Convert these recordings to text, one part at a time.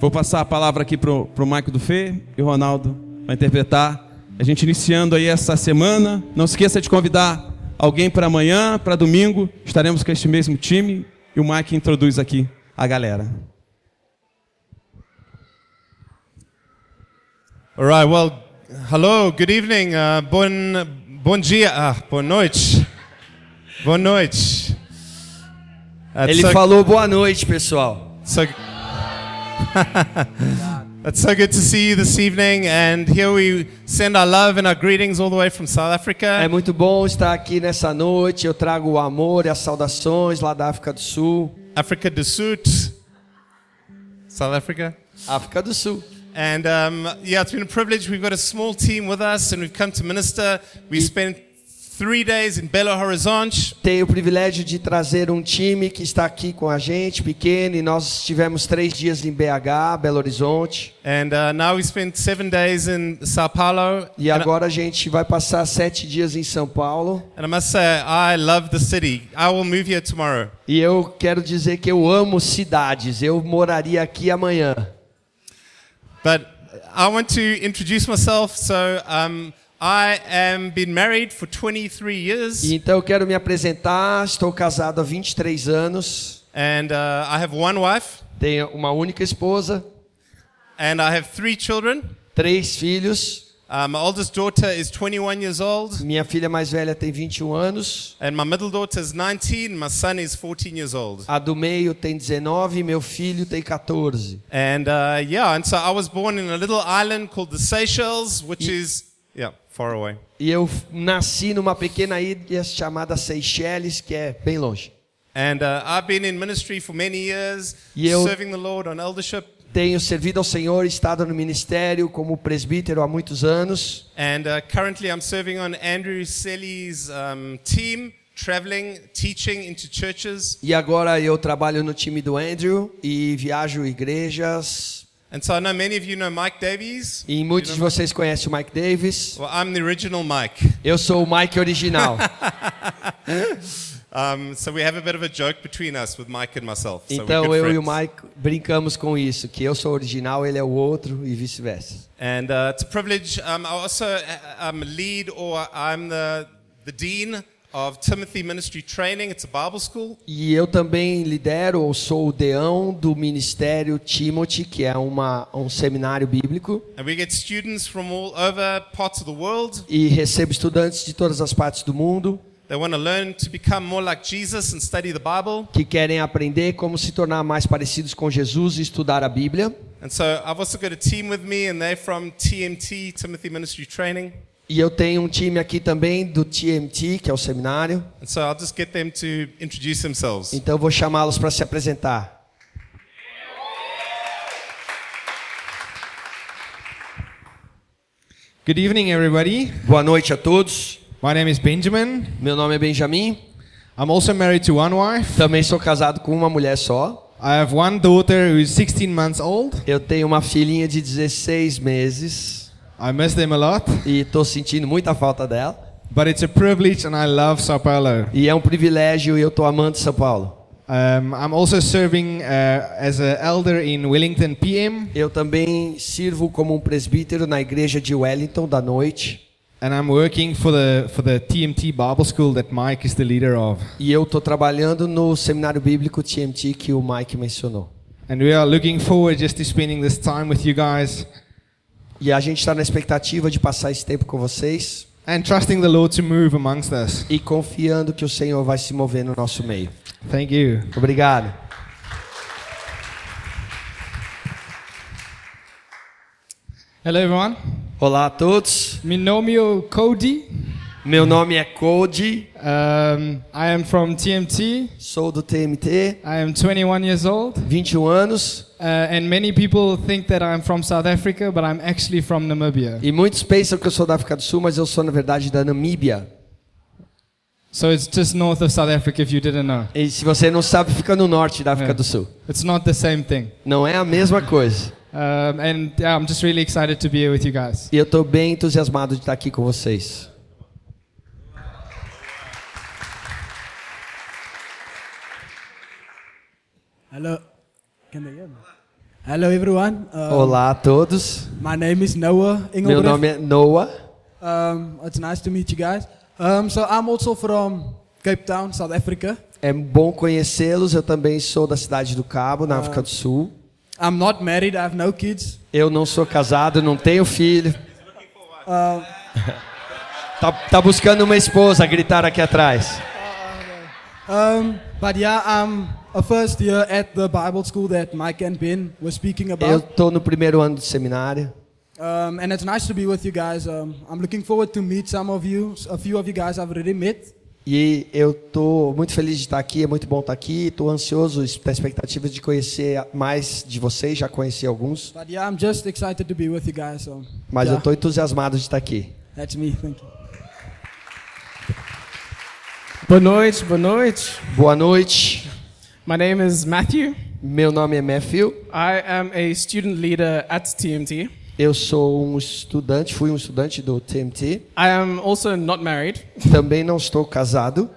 Vou passar a palavra aqui para o Maico do Fê e o Ronaldo vai interpretar. A gente iniciando aí essa semana. Não esqueça de convidar alguém para amanhã, para domingo. Estaremos com este mesmo time e o Mike introduz aqui a galera. All right, well, hello, good evening, uh, bon, bom dia, ah, boa noite, boa noite. That's Ele so, falou boa noite, pessoal. so, It's so good to see you this evening, and here we send our love and our greetings all the way from South Africa. É muito bom estar aqui nessa noite. Eu trago o amor e as saudações lá da África do Sul. Africa do Sud, South Africa. África do Sul. And um, yeah, it's been a privilege. We've got a small team with us, and we've come to minister. We spent three days in Belo Horizonte. Tenho o privilégio de trazer um time que está aqui com a gente, pequeno, e nós tivemos três dias em BH, Belo Horizonte. And uh, now we spent seven days in Sao Paulo. E And, agora a gente vai passar sete dias em São Paulo. and I must say, I love the city. I will move here tomorrow. E eu quero dizer que eu amo cidades. Eu moraria aqui amanhã. But I want to introduce myself. So um, I am been married for 23 years, E então eu quero me apresentar. Estou casado há 23 anos. and uh, I have one wife, Tenho uma única esposa, and I have three children. três filhos. Uh, my oldest daughter is 21 years old, Minha filha mais velha tem 21 anos. and my middle daughter is 19. My son is 14 years old. A do meio tem 19 e meu filho tem 14. And uh, yeah, and so I was born in a little island called the Seychelles, which is yeah far away. E eu nasci numa pequena ilha chamada Seychelles, que é bem longe. And uh, I've been in ministry for many years, E eu- serving the Lord on eldership. Tenho servido ao Senhor, estado no ministério como presbítero há muitos anos. And uh, currently, I'm serving on Andrew Selly's um, team, traveling, teaching into churches. E agora eu trabalho no time do Andrew e viajo igrejas. And so I know many of you know Mike Davies. E muitos de vocês conhecem o Mike Davis. Well, I'm the original Mike. Eu sou o Mike original. So we have a bit of a joke between us with Mike and myself. So we're Então eu e o. Mike brincamos com isso, que eu sou original, ele é o outro e vice-versa. And uh, it's a privilege. Um, I also uh, um, lead, or I'm the, the dean of Timothy Ministry Training. It's a Bible school. E eu também lidero ou sou o deão do ministério Timothy, que é uma, um seminário bíblico, And we get students from all over parts of the world. e recebo estudantes de todas as partes do mundo They want to learn to become more like Jesus and study the Bible. que querem aprender como se tornar mais parecidos com Jesus e estudar a Bíblia. And so I've also got a team with me, and they're from TMT, Timothy Ministry Training. E eu tenho um time aqui também do TMT, que é o seminário. So I'll just get them to introduce themselves. Então eu vou chamá-los para se apresentar. Good evening, everybody. Boa noite a todos. My name is Benjamin. Meu nome é Benjamin. I'm also married to one wife. Também sou casado com uma mulher só. I have one daughter who is 16 months old. Eu tenho uma filhinha de 16 meses I miss them a lot, e estou sentindo muita falta dela. but it's a privilege and I love Sao Paulo. E é um privilégio e eu estou amando São Paulo. Um, I'm also serving uh, as an elder in Wellington PM, Eu também sirvo como um presbítero na igreja de Wellington da noite. and I'm working for the for the TMT Bible School that Mike is the leader of. E eu estou trabalhando no seminário bíblico TMT que o Mike mencionou. And we are looking forward just to spending this time with you guys E a gente está na expectativa de passar esse tempo com vocês and trusting the Lord to move amongst us. e confiando que o Senhor vai se mover no nosso meio. Thank you. Obrigado. Hello everyone. Olá a todos. Me nome é Cody. Meu nome é Cody, Um, I am from TMT. sou do TMT, I am 21 years old. 21 anos Uh, and many people think that I'm from South Africa, but I'm actually from Namibia. e muitos pensam que eu sou da África do Sul, mas eu sou na verdade da Namíbia. So it's just north of South Africa if you didn't know. E se você não sabe, fica no norte da África É. do Sul. It's not the same thing. Não é a mesma coisa. Um, and yeah, I'm just really excited to be here with you guys. E eu estou bem entusiasmado de estar aqui com vocês. Hello. Can they hear me? Hello everyone. Um, Olá a todos. My name is Noah Meu Engelbrecht. nome é Noah. Um, it's nice to meet you guys. Um, so I'm also from Cape Town, South Africa. É bom conhecê-los. Eu também sou da cidade do Cabo, na África do Sul. I'm not married. I have no kids. Eu não sou casado, não tenho filho. Um, Tá, tá buscando uma esposa, gritar aqui atrás. Um, but yeah, I'm a first year at the Bible school that Mike and Ben were speaking Eu about. tô no primeiro ano de seminário. Um, and it's nice to be with you guys. Um, I'm looking forward to meet some of you. A few of you guys I've already met. E eu tô muito feliz de estar aqui, é muito bom estar aqui. Tô ansioso, da expectativa de conhecer mais de vocês, já conheci alguns, But yeah, I'm just excited to be with you guys. So mas yeah, eu tô entusiasmado de estar aqui. that's me. Thank you. Boa noite, boa noite. Boa noite. My name is Matthew. Meu nome é Matthew. I am a student leader at TMT. Eu sou um estudante, fui um estudante do TMT. I am also not married, Também não estou casado.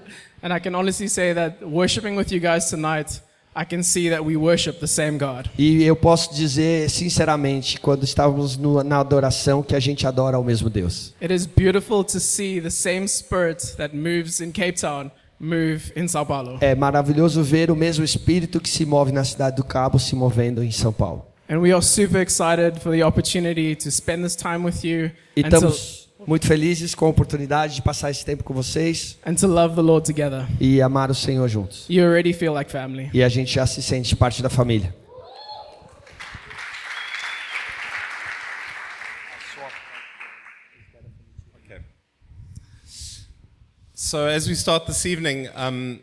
and I can honestly say that worshiping with you guys tonight, I can see that we worship the same God. E eu posso dizer sinceramente, quando estávamos na adoração, que a gente adora ao mesmo Deus. It is beautiful to see the same spirit that moves in Cape Town move in Sao Paulo. É maravilhoso ver o mesmo espírito que se move na cidade do Cabo se movendo em São Paulo. And we are super excited for the opportunity to spend this time with you E estamos muito felizes com a oportunidade de passar esse tempo com vocês and to love the Lord together. e amar o Senhor juntos. You already feel like family. E a gente já se sente parte da família. So as we start this evening, um,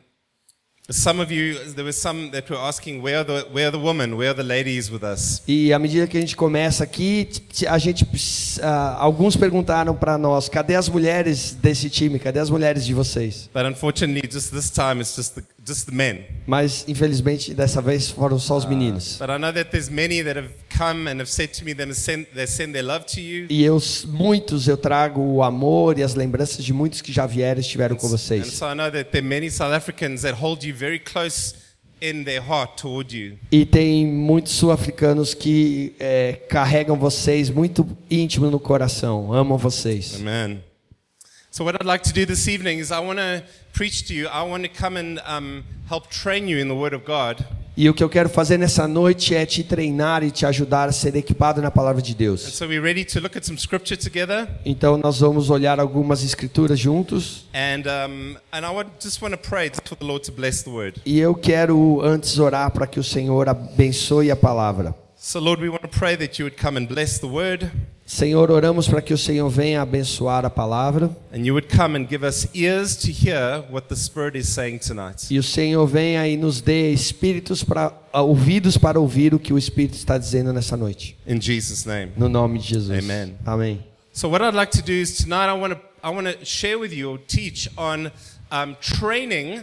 some of you, there were some that were asking, where are the, where are the women, where are the ladies with us? E à medida que a gente começa aqui, a gente, ah, alguns perguntaram para nós, cadê as mulheres desse time? Cadê as mulheres de vocês? But unfortunately, just this time, it's just the. Mas infelizmente dessa vez foram só os meninos. But I know that there's many that have come and have said to me them send, they send their love to you. E eu, muitos eu trago o amor e as lembranças de muitos que já vieram e estiveram com And vocês. so I know that there are many South Africans that hold you very close in their heart toward you. E tem muitos sul-africanos que é, carregam vocês muito íntimo no coração, amam vocês. Amen. So what I'd like to do this evening is I want to preach to you. I want to come and um, help train you in the Word of God. E o que eu quero fazer nessa noite é te treinar e te ajudar a ser equipado na palavra de And Deus. so we're ready to look at some scripture together. Então nós vamos olhar algumas escrituras juntos. And, um, and I would just want to pray for the Lord to bless the Word. E eu quero antes orar para que o Senhor abençoe a palavra. So Lord, we want to pray that you would come and bless the Word. Senhor, oramos para que o Senhor venha abençoar a palavra And you would come and give us ears to hear what the Spirit is saying tonight. e o Senhor venha e nos dê espíritos para ouvidos para ouvir o que o Espírito está dizendo nessa noite. In Jesus' name. No nome de Jesus. Amen. Amém. So what I'd like to do is tonight I want to I want to share with you or teach on um, training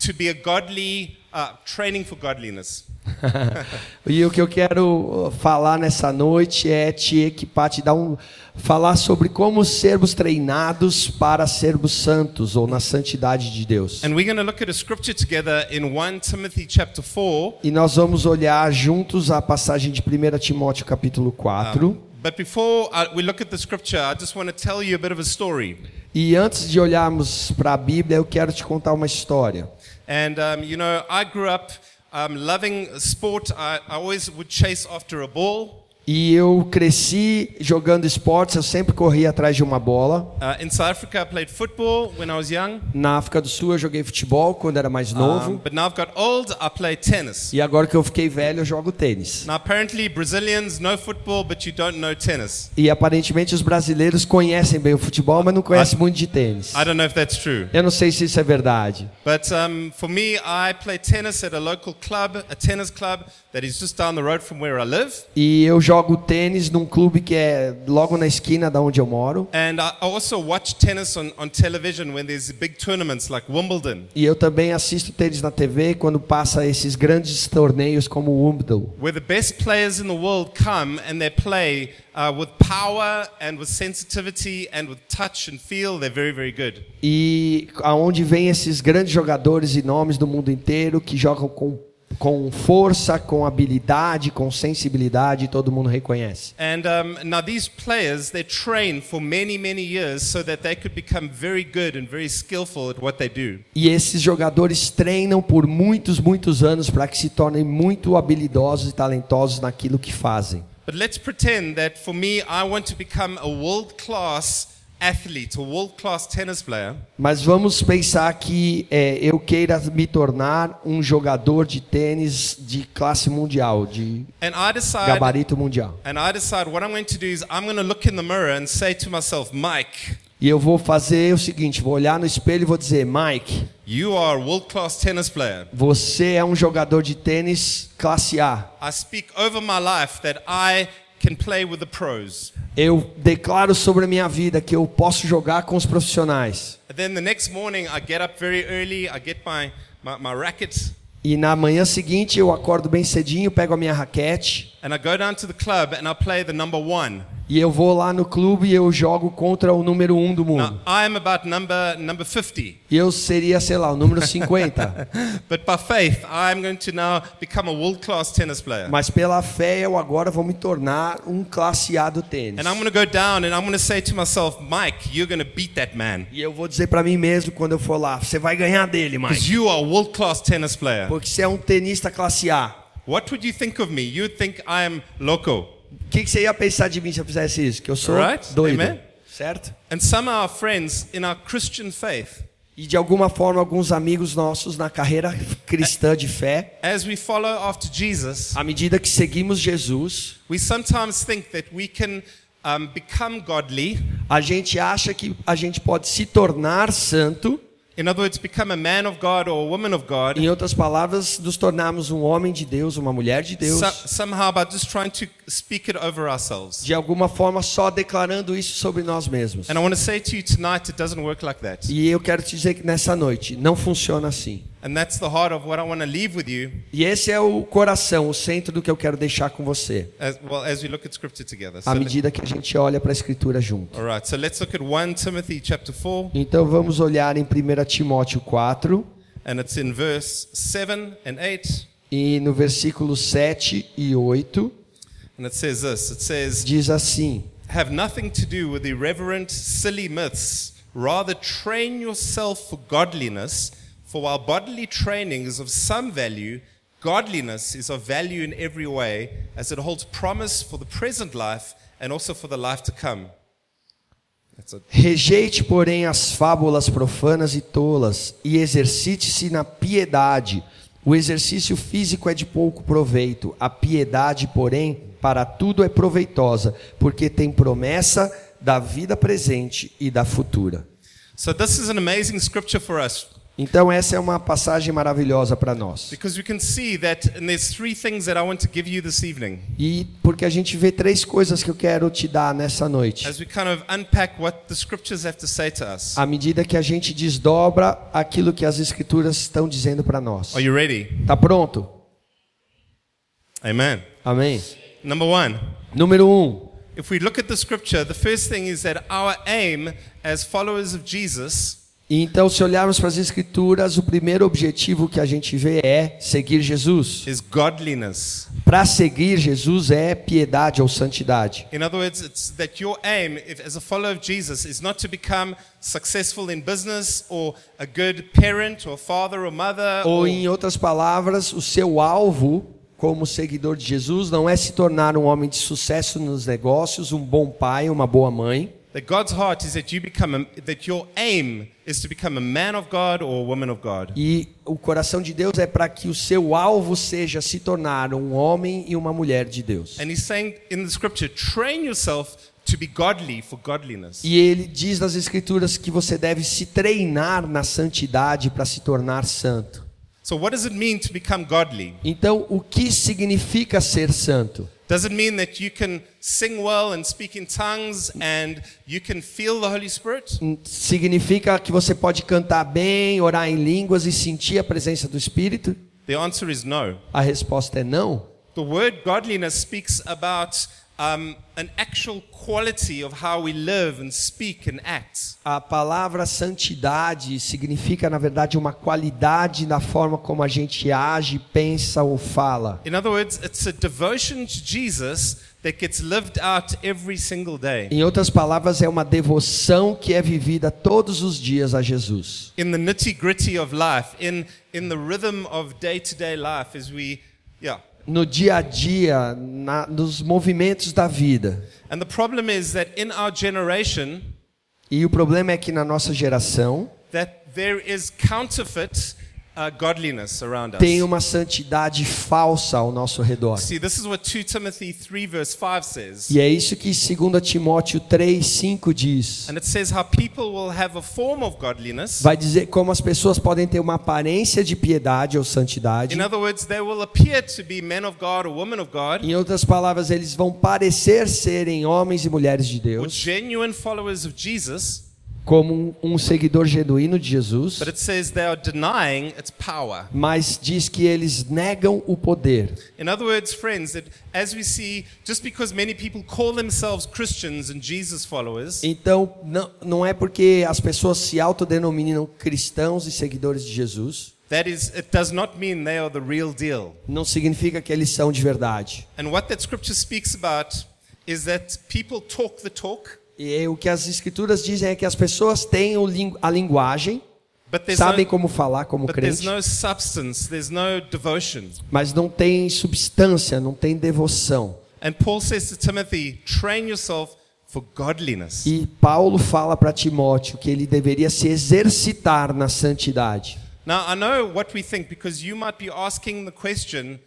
to be a godly uh, training for godliness. E o que eu quero falar nessa noite é te equipar, te dar um falar sobre como sermos treinados para sermos santos ou na santidade de Deus. And we're going to look at a scripture together in 1 Timothy chapter 4. E nós vamos olhar juntos a passagem de 1 Timóteo capítulo 4. But before uh, we look at the scripture, I just want to tell you a bit of a story. E antes de olharmos para a Bíblia, eu quero te contar uma história. And um, you know, I grew up um, loving sport. I, I always would chase after a ball. E eu cresci jogando esportes, eu sempre corria atrás de uma bola. Uh, in South Africa, I played football when I was young. Na África do Sul eu joguei futebol quando era mais novo. Um, but now I've got old, I play tennis. E agora que eu fiquei velho, eu jogo tênis. Now, apparently, Brazilians know football, but you don't know tennis. E aparentemente os brasileiros conhecem bem o futebol, mas não conhecem muito de tênis. I don't know if that's true. Eu não sei se isso é verdade. But um, for me, I play tennis at a local club, a tennis club that is just down the road from where I live. E eu jogo tênis num clube que é logo na esquina da onde eu moro. And I I also watch tennis on, on television when there's big tournaments like Wimbledon, E eu também assisto tênis na TV quando passa esses grandes torneios como o Wimbledon. where the best players in the world come and they play uh, with power and with sensitivity and with touch and feel. They're very, very good. E aonde vem esses grandes jogadores e nomes do mundo inteiro que jogam com com força, com habilidade, com sensibilidade, todo mundo reconhece. And um, now these players, they train for many, many years so that they could become very good and very skillful at what they do. E esses jogadores treinam por muitos, muitos anos para que se tornem muito habilidosos e talentosos naquilo que fazem. But let's pretend that for me, I want to become a world class athlete, a world class tennis player. Mas vamos pensar que é, eu queira me tornar um jogador de tênis de classe mundial, de And I decide, gabarito mundial. and I decide what I'm going to do is I'm going to look in the mirror and say to myself, Mike, E eu vou fazer o seguinte: vou olhar no espelho e vou dizer, Mike, you are a world class tennis player. você é um jogador de tênis classe A. I speak over my life that I can play with the pros. Eu declaro sobre a minha vida que eu posso jogar com os profissionais. E na manhã seguinte eu acordo bem cedinho, pego a minha raquete and I go down to the club and I play the number one. E eu vou lá no clube e eu jogo contra o número um do mundo. Now, I am about number, number 50. E eu seria, sei lá, o número 50. But by faith, I'm going to now become a world class tennis player. Mas pela fé eu agora vou me tornar um classe A do tênis. And I'm going to go down and I'm going to say to myself, Mike, you're going to beat that man. E eu vou dizer pra mim mesmo quando eu for lá, você vai ganhar dele, Mike. you are a world class tennis player. Porque você é um tenista classe A. What would you think of me? You would think I am loco. O que, que você ia pensar de mim se eu fizesse isso? Que eu sou Right? doido. Amen. Certo? And some of our friends in our Christian faith, E de alguma forma, alguns amigos nossos na carreira cristã de fé, as we follow after Jesus, à medida que seguimos Jesus, we sometimes think that we can um, become godly. a gente acha que a gente pode se tornar santo, In other words, become a man of God or a woman of God. em outras palavras, nos tornarmos um homem de Deus, uma mulher de Deus, So, somehow by just trying to speak it over ourselves. de alguma forma só declarando isso sobre nós mesmos. And I want to say to you tonight, it doesn't work like that. E eu quero te dizer que nessa noite não funciona assim. And that's the heart of what I want to leave with you E esse é o coração, o centro do que eu quero deixar com você, as well as we look at scripture together. So à medida que a gente olha para a escritura junto. all right, so let's look at 1 Timothy chapter 4 Então vamos olhar em 1 Timóteo 4 and it's in verse 7 and 8 e no versículo 7 e 8 and it says this. It says diz assim: have nothing to do with irreverent silly myths, rather train yourself for godliness, for while bodily training is of some value, godliness is of value in every way as it holds promise for the present life and also for the life to come. Rejeite, porém, as fábulas profanas e tolas, e exercite-se na piedade. O exercício físico é de pouco proveito, a piedade, porém, para tudo é proveitosa, porque tem promessa da vida presente e da futura. So this is an amazing scripture for us Então, essa é uma passagem maravilhosa para nós. E porque a gente vê três coisas que eu quero te dar nessa noite. À medida que a gente desdobra aquilo que as escrituras estão dizendo para nós. Are you ready? Tá pronto? Amen. Amém? Number 1. Número um. If we look at the scripture, the first thing is that our aim as followers of Jesus Então, se olharmos para as escrituras, o primeiro objetivo que a gente vê é seguir Jesus. is godliness. Para seguir Jesus é piedade ou santidade. In other words, it's that your aim if, as a follower of Jesus is not to become successful in business or a good parent or father or mother Ou, or, em outras palavras, o seu alvo como seguidor de Jesus não é se tornar um homem de sucesso nos negócios, um bom pai, uma boa mãe. that God's heart is that you become a, that your aim is to become a man of God or a woman of God. E o coração de Deus é para que o seu alvo seja se tornar um homem e uma mulher de Deus. And he's saying in the scripture, train yourself to be godly for godliness. E ele diz nas escrituras que você deve se treinar na santidade para se tornar santo. So what does it mean to become godly? Então, o que significa ser santo? Does it mean that you can sing well and speak in tongues and you can feel the Holy Spirit? Hum, Significa que você pode cantar bem, orar em línguas e sentir a presença do Espírito? The answer is no. A resposta é não. The word godliness speaks about um, an actual quality of how we live and speak and act. A palavra santidade significa, na verdade, uma qualidade na forma como a gente age, pensa ou fala. In other words, it's a devotion to Jesus that gets lived out every single day. Em outras palavras, é uma devoção que é vivida todos os dias a Jesus. In the nitty gritty of life, in, in the rhythm of day to day life, as we, yeah. No dia a dia, na, nos movimentos da vida. And the problem is that in our generation, E o problema é que na nossa geração that there is counterfeit godliness around us. tem uma santidade falsa ao nosso redor. See, this is what 2 Timothy 3 verse 5 says. E é isso que 2 Timóteo 3, 5 diz. And it says how people will have a form of godliness. Vai dizer como as pessoas podem ter uma aparência de piedade ou santidade. In other words, they will appear to be men of God or women of God, Em outras palavras, eles vão parecer serem homens e mulheres de or Deus, genuine followers of Jesus, como um, seguidor genuíno de Jesus, but it says they are denying its power. mas diz que eles negam o poder. In other words, friends, that as we see, just because many people call themselves Christians and Jesus followers, Então, não, não é porque as pessoas se autodenominam cristãos e seguidores de Jesus, that is, it does not mean they are the real deal. não significa que eles são de verdade. And what that scripture speaks about is that people talk the talk, E o que as escrituras dizem é que as pessoas têm a linguagem, sabem no, como falar como crente, no substance, there's no devotion. mas não tem substância, não tem devoção. And Paul says to Timothy, train yourself for godliness. E Paulo fala para Timóteo que ele deveria se exercitar na santidade. Now, I know what we think because you might be asking the question,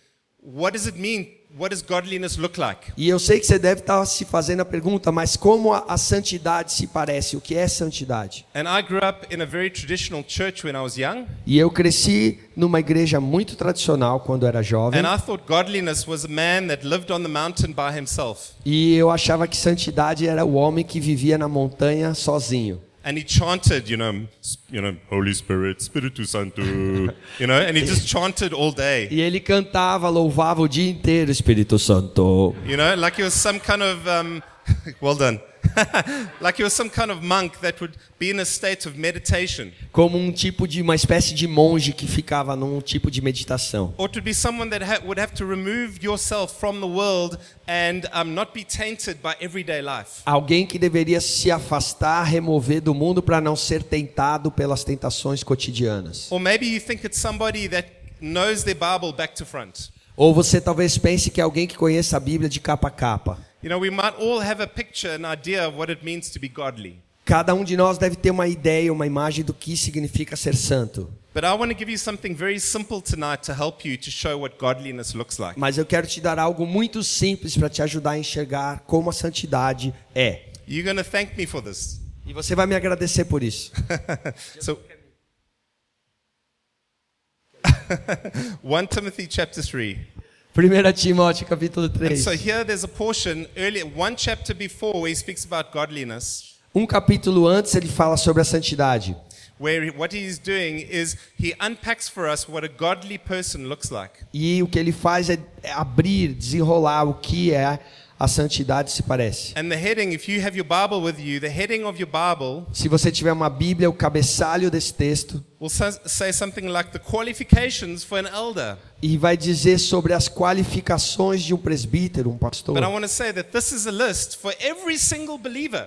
what does it mean? What does godliness look like? E eu sei que você deve estar se fazendo a pergunta, mas como a, a santidade se parece? O que é santidade? And I grew up in a very traditional church when I was young, E eu cresci numa igreja muito tradicional quando era jovem. and I thought godliness was a man that lived on the mountain by himself. E eu achava que santidade era o homem que vivia na montanha sozinho. And he chanted, you know, you know, Holy Spirit, Spiritu Santo, you know, and he just chanted all day. E ele cantava, louvava o dia inteiro, Espírito Santo. You know, like he was some kind of, um, well done, like he was some kind of monk that would be in a state of meditation. Como um tipo de, uma espécie de monge que ficava num tipo de meditação. Or to be someone that ha- would have to remove yourself from the world and um, not be tainted by everyday life. Alguém que deveria se afastar, remover do mundo para não ser tentado pelas tentações cotidianas. Or maybe you think it's somebody that knows their Bible back to front. Ou você talvez pense que é alguém que conheça a Bíblia de capa a capa. You know, we might all have a picture, an idea of what it means to be godly. Cada um de nós deve ter uma ideia, uma imagem do que significa ser santo. But I want to give you something very simple tonight to help you to show what godliness looks like. Mas eu quero te dar algo muito simples para te ajudar a enxergar como a santidade é. You're to thank me for this. E você vai me agradecer por isso. so 1 Timothy chapter 3. 1 Timóteo capítulo And 3. so here there's a portion earlier, one chapter before, where he speaks about godliness, Um capítulo antes ele fala sobre a santidade. where he- what he's doing is he unpacks for us what a godly person looks like. E o que ele faz é abrir, desenrolar o que é a santidade se parece. Se você tiver uma Bíblia, o cabeçalho desse texto will sa- say something like the qualifications for an elder. e vai dizer sobre as qualificações de um presbítero, um pastor.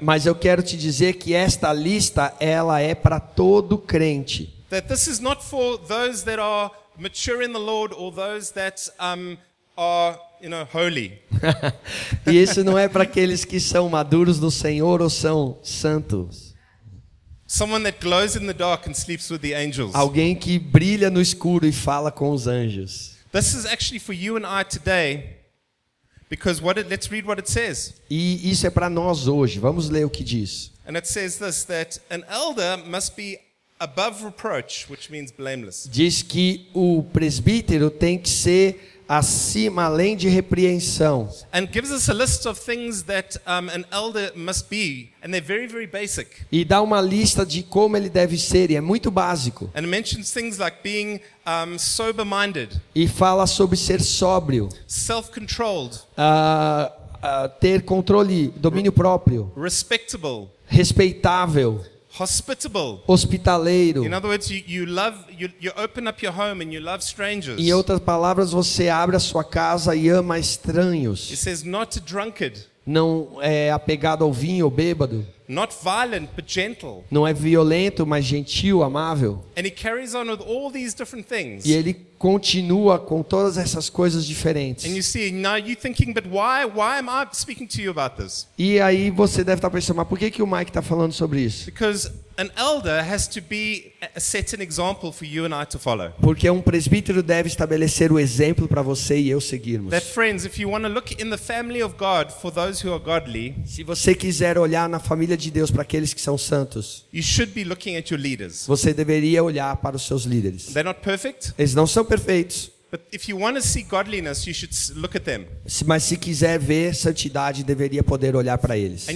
Mas eu quero te dizer que esta lista ela é para todo crente. That this is not for those that are mature in the Lord or those that um, are, you know, holy. e isso não é para aqueles que são maduros no Senhor ou são santos. Someone that glows in the dark and sleeps with the angels. Alguém que brilha no escuro e fala com os anjos. This is actually for you and I today because what it, let's read what it says. E isso é para nós hoje. Vamos ler o que diz. And it says this that an elder must be above reproach, which means blameless. Diz que o presbítero tem que ser acima, além de repreensão. And gives us a list of things that an elder must be, and they're very, very basic. E dá uma lista de como ele deve ser, e é muito básico. And mentions things like being um, sober minded, E fala sobre ser sóbrio, self controlled, ah, ah, ter controle, domínio próprio, respectable, respeitável, hospitable. hospitaleiro. In other words, you, you love, you, you open up your home and you love strangers. Em outras palavras, você abre a sua casa e ama It estranhos. says not drunkard, Não é apegado ao vinho ou bêbado. Not violent, but gentle. Não é violento, mas gentil, amável. And he carries on with all these different things. E ele continua com todas essas coisas diferentes. And you see, now you're thinking, but why, why am I speaking to you about this? E aí você deve estar pensando, mas por que, que o Mike está falando sobre isso? Because an elder has to be a set an example for you and I to follow. Porque um presbítero deve estabelecer o exemplo para você e eu seguirmos. That friends, if you want to look in the family of God for those who are godly, Se você quiser olhar na família de Deus para aqueles que são santos, you should be looking at your leaders. você deveria olhar para os seus líderes. Eles não são perfeitos, mas se quiser ver santidade, deveria poder olhar para eles.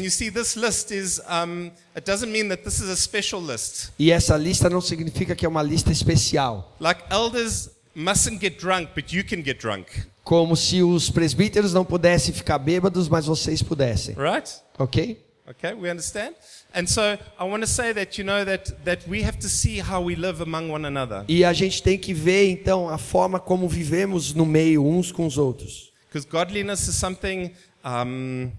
E essa lista não significa que é uma lista especial, Like elders mustn't get drunk, but you can get drunk, como se os presbíteros não pudessem ficar bêbados, mas vocês pudessem. right? Ok? Okay, we understand? And so I want to say that, you know, that, that we have to see how we live among one another. E a gente tem que ver então a forma como vivemos no meio uns com os outros. Because godliness is something, um,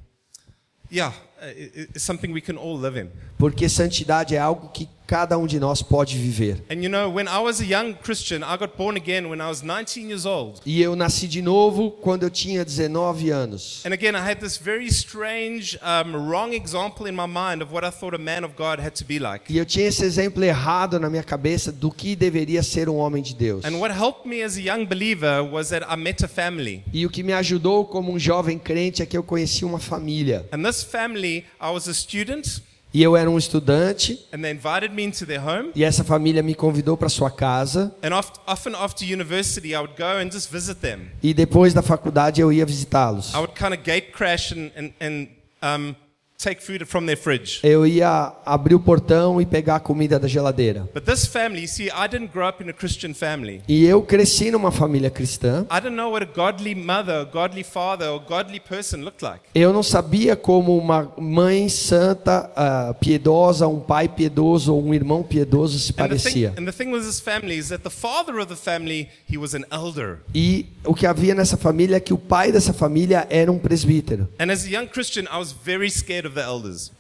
yeah, i- i- it's something we can all live in. Porque santidade é algo que cada um de nós pode viver. And you know, when I was a young Christian, I got born again when I was 19 years old. E eu nasci de novo quando eu tinha 19 anos. And again, I had this very strange, um, wrong example in my mind of what I thought a man of God had to be like. E eu tinha esse exemplo errado na minha cabeça do que deveria ser um homem de Deus. And what helped me as a young believer was that I met a family. E o que me ajudou como um jovem crente é que eu conheci uma família. And this family, I was a student, E eu era um estudante, and they invited me into their home. e essa família me convidou para sua casa. And oft, often after university, I would go and just visit them. E depois da faculdade eu ia visitá-los. I would kind of gate crash and, and, and um, take food from their fridge. Eu ia abrir o portão e pegar a comida da geladeira. But this family, you see, I didn't grow up in a Christian family. E eu cresci numa família cristã. I didn't know what a godly mother, a godly father, or godly person looked like. Eu não sabia como uma mãe santa, ah, piedosa, um pai piedoso ou um irmão piedoso se parecia. and the thing with this family is that the father of the family, he was an elder. E o que havia nessa família é que o pai dessa família era um presbítero. And as a young Christian, I was very scared.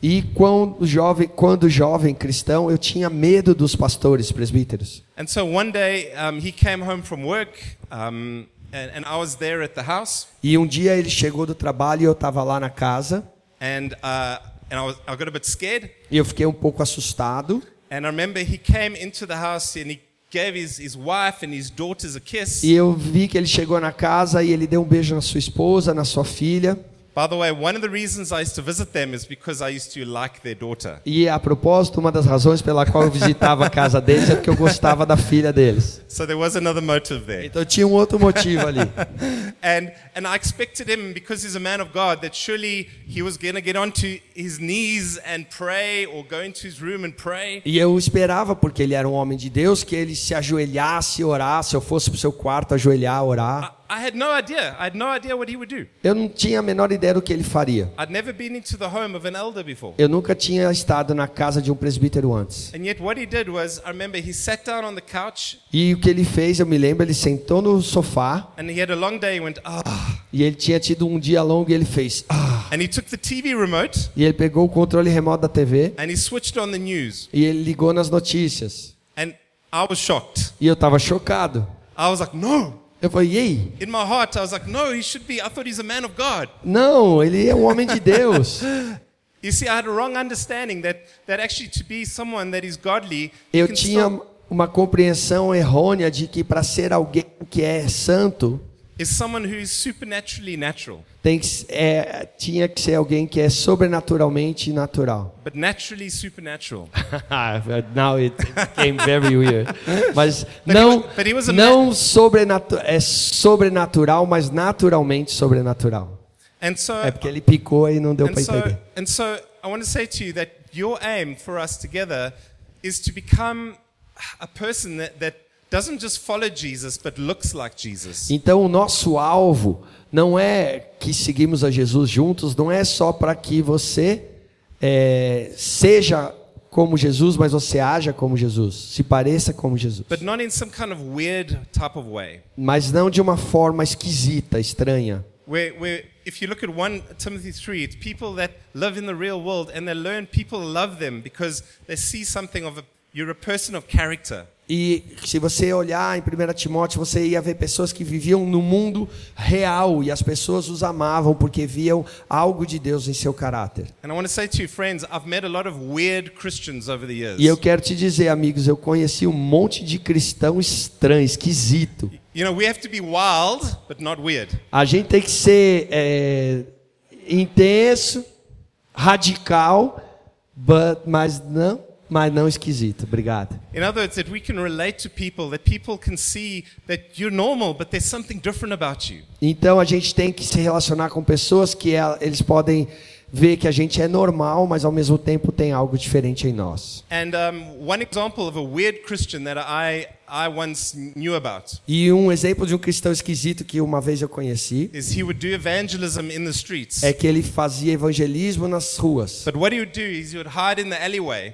E quando jovem, quando jovem cristão, eu tinha medo dos pastores presbíteros. And so one day, um, he came home from work, um, and, and I was there at the house. E um dia ele chegou do trabalho e eu estava lá na casa. And, uh, and I, was, I got a bit scared. E eu fiquei um pouco assustado. And I remember he came into the house and he gave his, his wife and his daughters a kiss. E eu vi que ele chegou na casa e ele deu um beijo na sua esposa, na sua filha. By the way, one of the reasons I used to visit them is because I used to like their daughter. E a propósito, uma das razões pela qual eu visitava a casa deles é porque eu gostava da filha deles. So there was another motive there. Então tinha um outro motivo ali. And, and I expected him, because he's a man of God, that surely he was going to get onto his knees and pray or go into his room and pray. E eu esperava, porque ele era um homem de Deus, que ele se ajoelhasse e orasse. Eu fosse para o seu quarto ajoelhar, orar. I, I had no idea. I had no idea what he would do. Eu não tinha a menor ideia do que ele faria. I'd never been into the home of an elder before. Eu nunca tinha estado na casa de um presbítero antes. And yet, what he did was, I remember he sat down on the couch E o que ele fez, eu me lembro, ele sentou no sofá and he had a long day. He went, ah. E ele tinha tido um dia longo e ele fez. "Ah". And he took the TV remote E ele pegou o controle remoto da TV and he switched on the news. e ele ligou nas notícias. And I was shocked. E eu estava chocado. I was like, no. Eu falei, e aí? In my heart, I was like, no, he should be. I thought he's a man of God. Não, ele é um homem de Deus. You see, I had a wrong understanding that, that actually to be someone that is godly, Eu tinha still- uma compreensão errônea de que para ser alguém que é santo, is someone who is supernaturally natural. tem que, é, tinha que ser alguém que é sobrenaturalmente natural. But naturally supernatural. Now it became very weird. Mas But he não, was- he was a não sobrenatu é sobrenatural, mas naturalmente sobrenatural. And so, É porque ele picou e não deu and para so, entender. and so I want to say to you that your aim for us together is to become a person that, that doesn't just follow Jesus, but looks like Jesus. Então, o nosso alvo não é que seguimos a Jesus juntos, não é só para que você é, seja como Jesus, mas você haja como Jesus, se pareça como Jesus. But not in some kind of weird type of way. Mas não de uma forma esquisita, estranha. Where, where if you look at 1 Timothy 3, it's people that live in the real world and they learn people love them because they see something of a, you're a person of character. E se você olhar em 1 Timóteo, você ia ver pessoas que viviam no mundo real e as pessoas os amavam porque viam algo de Deus em seu caráter. And I want to say to you, friends, I've met a lot of weird Christians over the years. E eu quero te dizer, amigos, eu conheci um monte de cristão estranho, esquisito. You know, we have to be wild, but not weird. A gente tem que ser é, intenso, radical, but, mas não, mas não esquisito. Obrigado. In other words, that we can relate to people, that people can see that you're normal, but there's something different about you. Então a gente tem que se relacionar com pessoas que ela- eles podem ver que a gente é normal, mas ao mesmo tempo tem algo diferente em nós. And um, one example of a weird Christian that I, I once knew about E um exemplo de um cristão esquisito que uma vez eu conheci is he would do evangelism in the streets. é que ele fazia evangelismo nas ruas. But what he would do is he would hide in the alleyway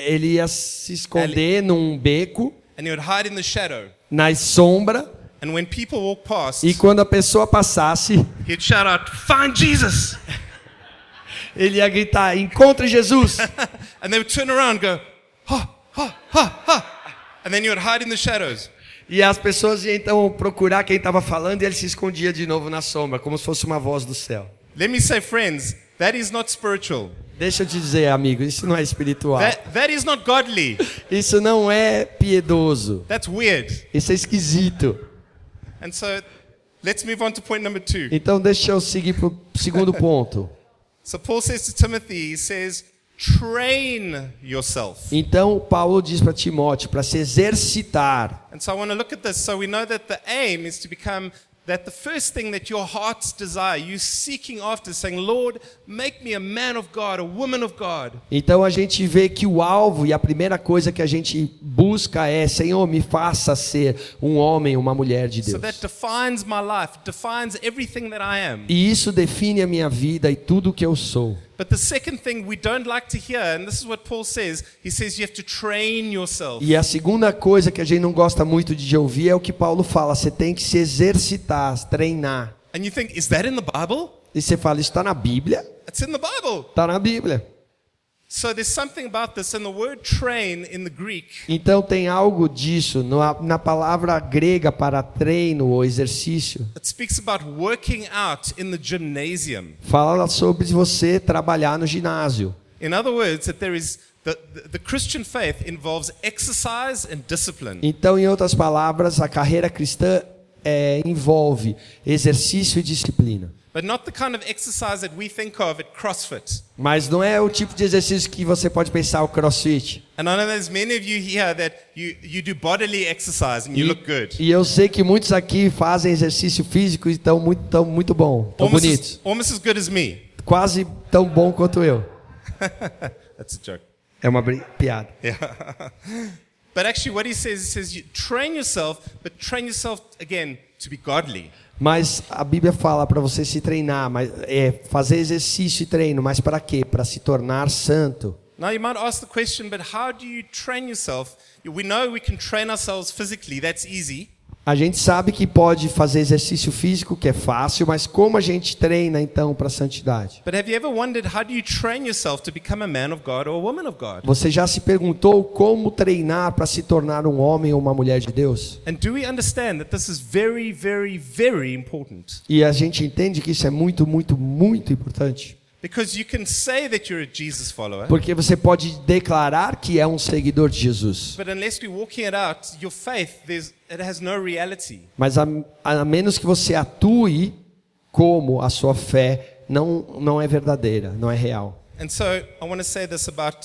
Ele ia se esconder num beco, and he would hide in the shadow. na sombra, past, e quando a pessoa passasse, out, ele ia gritar: Encontre Jesus! and they would turn around and go, Ha, ha, ha, ha. And then he would hide in the shadows. E as pessoas iam então procurar quem estava falando e ele se escondia de novo na sombra, como se fosse uma voz do céu. Let me say, friends, that is not spiritual. Deixa eu te dizer, amigo, isso não é espiritual. That, that is not godly. Isso não é piedoso. That's weird. Isso é esquisito. And so let's move on to point number two. Então deixa eu seguir para o segundo ponto. So Paul says to Timothy, he says, train yourself. Então Paulo diz para Timóteo para se exercitar. And so I want to look at this. So we know that the aim is to become that the first thing that your hearts desire, you seeking after, saying, Lord, make me a man of God, a woman of God. Então a gente vê que o alvo e a primeira coisa que a gente busca é, Senhor, me faça ser um homem, uma mulher de So Deus. that defines my life, defines everything that I am. E isso define a minha vida e tudo o que eu sou. But the second thing we don't like to hear, and this is what Paul says, he says you have to train yourself. E a segunda coisa que a gente não gosta muito de ouvir é o que Paulo fala: você tem que se exercitar, treinar. And you think, is that in the Bible? E você fala: isso está na Bíblia? It's in the Bible. Está na Bíblia. Então tem algo disso na, na palavra grega para treino ou exercício. It speaks about working out in the gymnasium. Fala sobre você trabalhar no ginásio. In other words, that there is the, the, the Christian faith involves exercise and discipline. Então, em outras palavras, a carreira cristã é, envolve exercício e disciplina. But not the kind of exercise that we think of at CrossFit. Mas não é o tipo de exercício que você pode pensar o crossfit. And I know there's many of you here that you, you do bodily exercise and you look good. E eu sei que muitos aqui fazem exercício físico e estão muito, tão muito bom, tão Almost bonitos. as, almost as good as me. Quase tão bom quanto eu. That's a joke. É uma piada. But actually, what he says, he says, you train yourself, but train yourself again to be godly. Mas a Bíblia fala para você se treinar, mas é fazer exercício e treino, mas para quê? Para se tornar santo. Now, you might ask the question, but how do you train yourself? We know we can train ourselves physically, that's easy. A gente sabe que pode fazer exercício físico, que é fácil, mas como a gente treina então para a santidade? Você já se perguntou como treinar para se tornar um homem ou uma mulher de Deus? E a gente entende que isso é muito, muito, muito importante. Because you can say that you're a Jesus follower, Porque você pode declarar que é um seguidor de Jesus, but unless we're walking it out, your faith, there's, it has no reality. mas a, a menos que você atue como a sua fé não, não é verdadeira, não é real. And so I want to say this about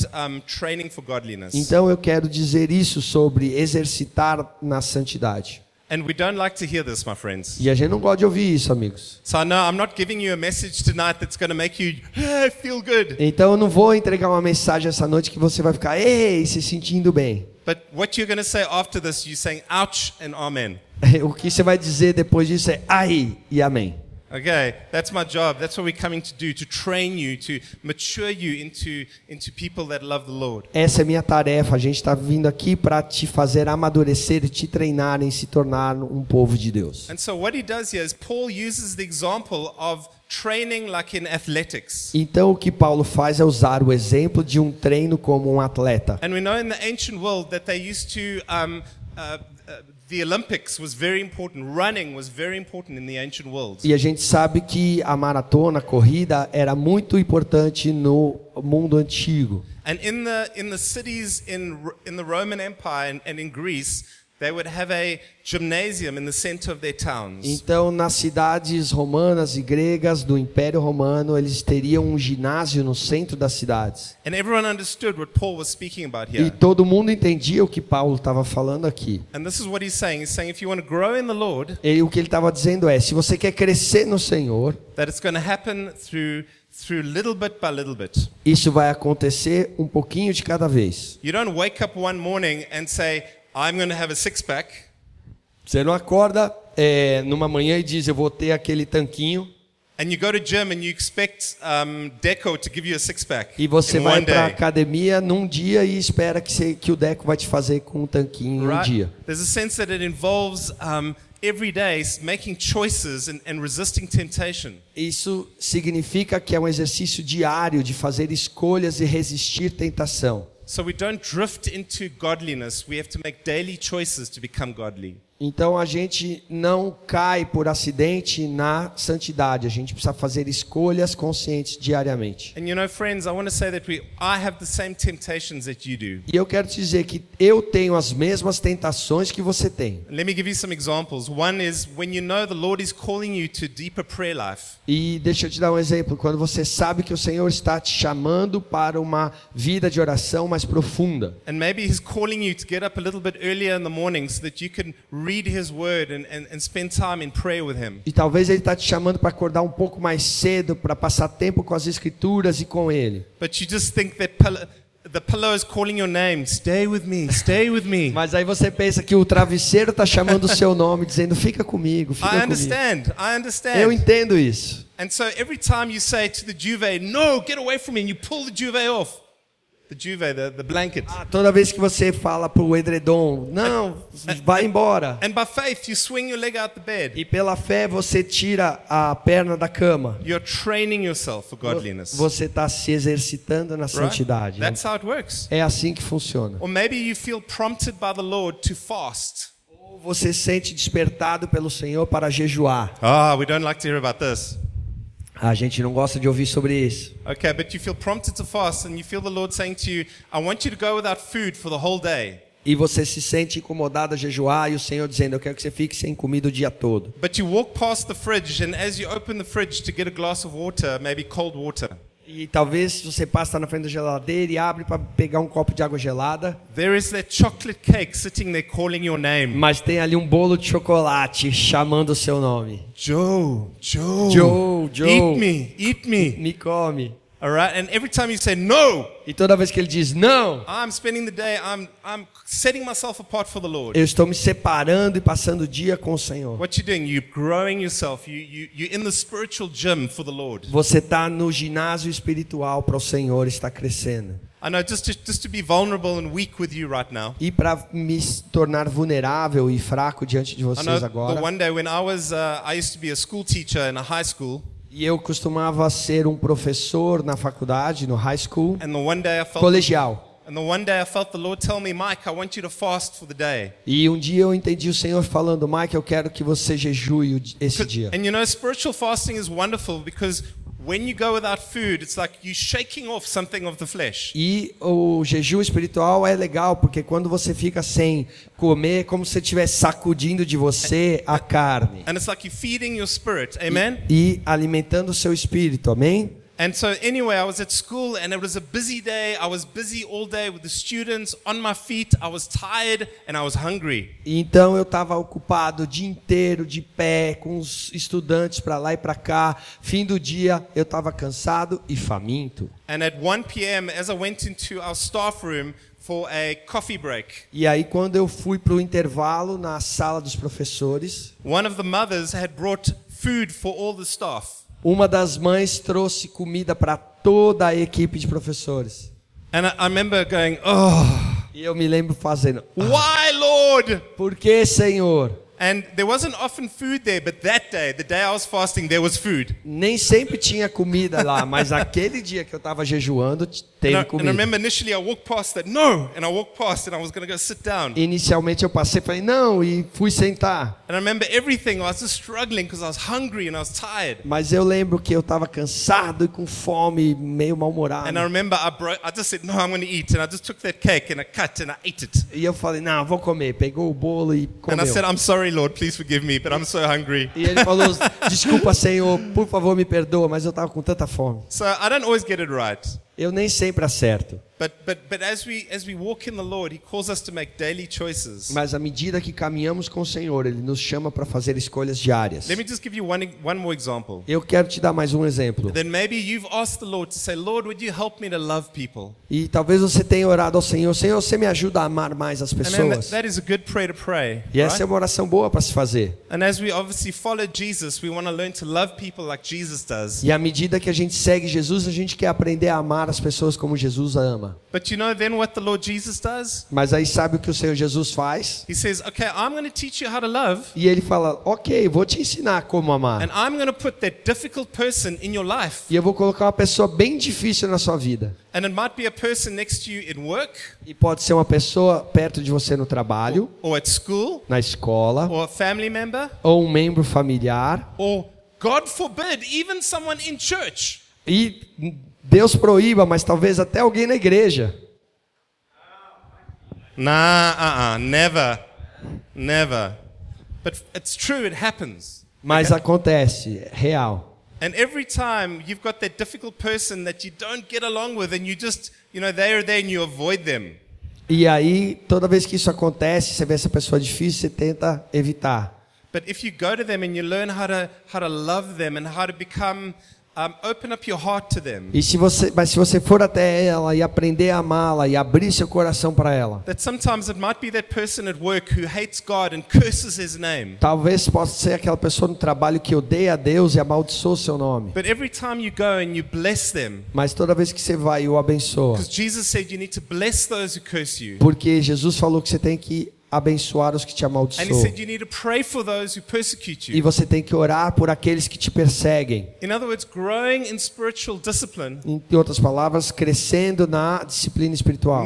training for godliness. Então eu quero dizer isso sobre exercitar na santidade. And we don't like to hear this, my friends. E a gente não gosta de ouvir isso, amigos. So I know I'm not giving you a message tonight that's going to make you "Ah, feel good. Então eu não vou entregar uma mensagem essa noite que você vai ficar, ei, se sentindo bem. But what you're going to say after this, you're saying ouch and amen. O que você vai dizer depois disso é ai e amém. Okay, that's my job. That's what we're coming to do to train you, to mature you into, into people that love the Lord. Essa é minha tarefa. A gente está vindo aqui para te fazer amadurecer e te treinar em se tornar um povo de Deus. And so, what he does here is Paul uses the example of training like in athletics. Então o que Paulo faz é usar o exemplo de um treino como um atleta. And we know in the ancient world that they used to, um, uh, uh, the Olympics was very important. Running was very important in the ancient world. E a gente sabe que a maratona, a corrida, era muito importante no mundo antigo. And in the, in the cities in, in the Roman Empire and, and in Greece, they would have a gymnasium in the center of their towns. Então, nas cidades romanas e gregas do Império Romano, eles teriam um ginásio no centro das cidades. And everyone understood what Paul was speaking about E todo mundo entendia o que Paulo estava falando aqui. And this is what he's saying. He's saying if you want to grow in the Lord, Ele, o que ele estava dizendo é: se você quer crescer no Senhor, that it's going to happen through, through little bit by little bit. isso vai acontecer um pouquinho de cada vez. You don't wake up one morning and say, I'm going to have a six pack. Você não acorda é, numa manhã e diz: eu vou ter aquele tanquinho. And you go to gym and you expect um, Deco to give you a six pack E você vai para academia num dia e espera que, você- que o Deco vai te fazer com um tanquinho em um Right? dia. There's a sense that it involves um, every day making choices and, and resisting temptation. Isso significa que é um exercício diário de fazer escolhas e resistir tentação. So we don't drift into godliness. We have to make daily choices to become godly. Então a gente não cai por acidente na santidade. A gente precisa fazer escolhas conscientes diariamente. And you know, friends, I want to say that we, I have the same temptations that you do. E eu quero te dizer que eu tenho as mesmas tentações que você tem. Let me give you some examples. One is when you know the Lord is calling you to deeper prayer life. E deixa eu te dar um exemplo. Quando você sabe que o Senhor está te chamando para uma vida de oração mais profunda. And maybe He's calling you to get up a little bit earlier in the morning so that you can read His Word and, and, and spend time in prayer with Him. E talvez Ele está te chamando para acordar um pouco mais cedo, para passar tempo com as Escrituras e com Ele. But you just think that the pillow is calling your name. Stay with me, stay with me. Mas aí você pensa que o travesseiro está chamando o seu nome, dizendo: fica comigo, fica I comigo. understand, I understand. Eu entendo isso. And so every time you say to the duvet, no, get away from me, and you pull the duvet off, the duvet, the, the blanket. Ah, Toda vez que você fala para o edredom, não, vai embora. And by faith, you swing your leg out the bed. E pela fé você tira a perna da cama. You're training yourself for godliness. Você está se exercitando na Right? santidade. That's how it works. É assim que funciona. Or maybe you feel prompted by the Lord to fast. Ou você sente despertado pelo Senhor para jejuar. Ah, we don't like to hear about this. A gente não gosta de ouvir sobre isso. Okay, but you feel prompted to fast and you feel the Lord saying to you, I want you to go without food for the whole day. E você se sente incomodado a jejuar e o Senhor dizendo: Eu quero que você fique sem comida o dia todo. But you walk past the fridge, and as you open the fridge to get a glass of water, maybe cold water, E talvez você passa na frente da geladeira e abre para pegar um copo de água gelada, there is that chocolate cake sitting there calling your name. mas tem ali um bolo de chocolate chamando o seu nome. Joe, Joe, Joe, Joe. eat me, eat me. Me come. All right, and every time you say no, E toda vez que ele diz não, I'm spending the day, I'm, I'm setting myself apart for the Lord. eu estou me separando e passando o dia com o Senhor. What you doing? You're growing yourself. You, you, you're in the spiritual gym for the Lord. Você está no ginásio espiritual para o Senhor estar crescendo. I know, just to, just to be vulnerable and weak with you right now. E para me tornar vulnerável e fraco diante de vocês agora. one day when I was, uh, I used to be a school teacher in a high school, E eu costumava ser um professor na faculdade, no high school, and the one day I felt, colegial. and the one day I felt the Lord tell me, Mike, I want you to fast for the day. E um dia eu entendi o Senhor falando, Mike, eu quero que você jejue esse dia. And you know, spiritual fasting is wonderful because when you go without food, it's like you shaking off something of the flesh. E o jejum espiritual é legal, porque quando você fica sem comer, é como se você estivesse sacudindo de você a carne And it's like you're feeding your spirit. Amen? e alimentando o seu espírito, amém? And so, anyway, I was at school and it was a busy day. I was busy all day with the students, on my feet. I was tired and I was hungry. Então eu estava ocupado o dia inteiro de pé com os estudantes para lá e para cá. Fim do dia eu estava cansado e faminto. And at 1 p.m., as I went into our staff room for a coffee break, E aí quando eu fui para o intervalo na sala dos professores, one of the mothers had brought food for all the staff. Uma das mães trouxe comida para toda a equipe de professores. And I, remember going, Oh, E eu me lembro fazendo: why, Lord? Por que, Senhor? And there wasn't often food there, but that day, the day I was fasting, there was food. Nem sempre tinha comida lá, mas aquele dia que eu estava jejuando, And I, teve and I comida. remember initially I walked past that, no, and I walked past and I was going to go sit down. Inicialmente eu passei falei: Não, e fui sentar. And I remember everything. I was just struggling because I was hungry and I was tired. Mas eu lembro que eu estava cansado e com fome, meio mal-humorado. And I remember I, bro- I just said, no, I'm going to eat. And I just took that cake and I cut and I ate it. E eu falei, não, vou comer. Pegou o bolo e And comeu. I said, I'm sorry, Lord, please forgive me, but I'm so hungry. E ele falou, desculpa, Senhor, por favor, me perdoa, mas eu estava com tanta fome. So I don't always get it right. Eu nem sempre acerto. But, but, but as, we, as we walk in the Lord, He calls us to make daily choices. Mas à medida que caminhamos com o Senhor, Ele nos chama para fazer escolhas diárias. Let me just give you one, one more example. Eu quero te dar mais um exemplo. Then maybe you've asked the Lord to say, Lord, would you help me to love people? E talvez você tenha orado ao Senhor, Senhor, você me ajuda a amar mais as pessoas. that is a good prayer to pray. E essa é uma oração boa para se fazer. And as we obviously follow Jesus, we want to learn to love people like Jesus does. E à medida que a gente segue Jesus, a gente quer aprender a amar as pessoas como Jesus ama. But you know then what the Lord Jesus does? Mas aí sabe o que o Senhor Jesus faz? He says, okay, I'm going to teach you how to love, E ele fala: Ok, vou te ensinar como amar. and I'm going to put that difficult person in your life. E eu vou colocar uma pessoa bem difícil na sua vida. And it might be a person next to you in work, E pode ser uma pessoa perto de você no trabalho, or at school, na escola, or a family member, ou um membro familiar. or God forbid, even someone in church. E Deus proíba, mas talvez até alguém na igreja. Nah, uh uh, never. Never. But it's true, it happens. Mas acontece, é real. And every time you've got that difficult person that you don't get along with, and you just, you know, they are there and you avoid them. E aí, toda vez que isso acontece, você vê essa pessoa difícil, você tenta evitar. But if you go to them and you learn how to, how to love them and how to become, um, open up your heart to them, E se você, mas se você for até ela e aprender a amá-la e abrir seu coração para ela, that sometimes it might be that person at work who hates God and curses his name. talvez possa ser aquela pessoa no trabalho que odeia a Deus e amaldiçoa o seu nome. But every time you go and you bless them, Mas toda vez que você vai e o abençoa, Jesus said you need to bless those who curse you. porque Jesus falou que você tem que abençoar os que te And he amaldiçoam. said you need to pray for those who persecute E you. você tem que orar por aqueles que te perseguem. Em outras palavras, crescendo na disciplina espiritual.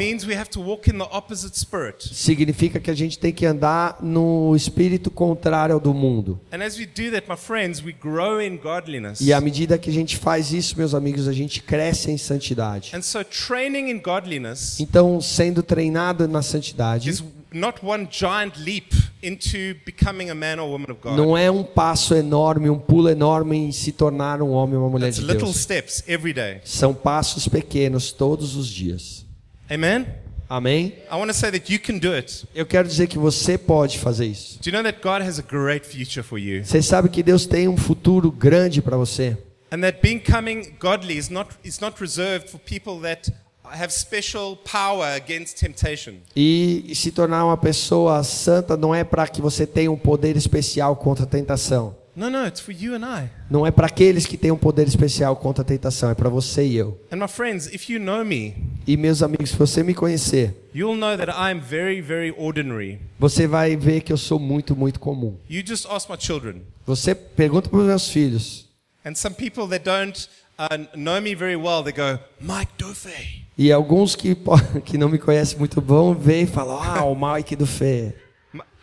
Significa que a gente tem que andar no espírito contrário ao do mundo. And as we do that, my friends, we grow in godliness. E à medida que a gente faz isso, meus amigos, a gente cresce em santidade. And so training in godliness Então, sendo treinado na santidade, is not one giant leap into becoming a man or woman of God. não é um passo enorme, um pulo enorme em se tornar um homem ou uma mulher It's de little Deus. steps every day. São passos pequenos todos os dias. Amen? Amém? I want to say that you can do it. Eu quero dizer que você pode fazer isso. Do you know that God has a great future for you? Você sabe que Deus tem um futuro grande para você. And that becoming godly is not, is not reserved for people that have special power against temptation. E se tornar uma pessoa santa não é para que você tenha um poder especial contra a tentação. No, no, it's for you and I. Não é para aqueles que têm um poder especial contra a tentação, é para você e eu. And my friends, if you know me, E meus amigos, se você me conhecer, you'll know that I am very, very ordinary. você vai ver que eu sou muito, muito comum. You just ask my children. Você pergunta para os meus filhos, And some people that don't uh, know me very well, they go, Mike Dofe. E alguns que, que não me conhecem muito bom, vêm e falam, ah, o Mike do Fê.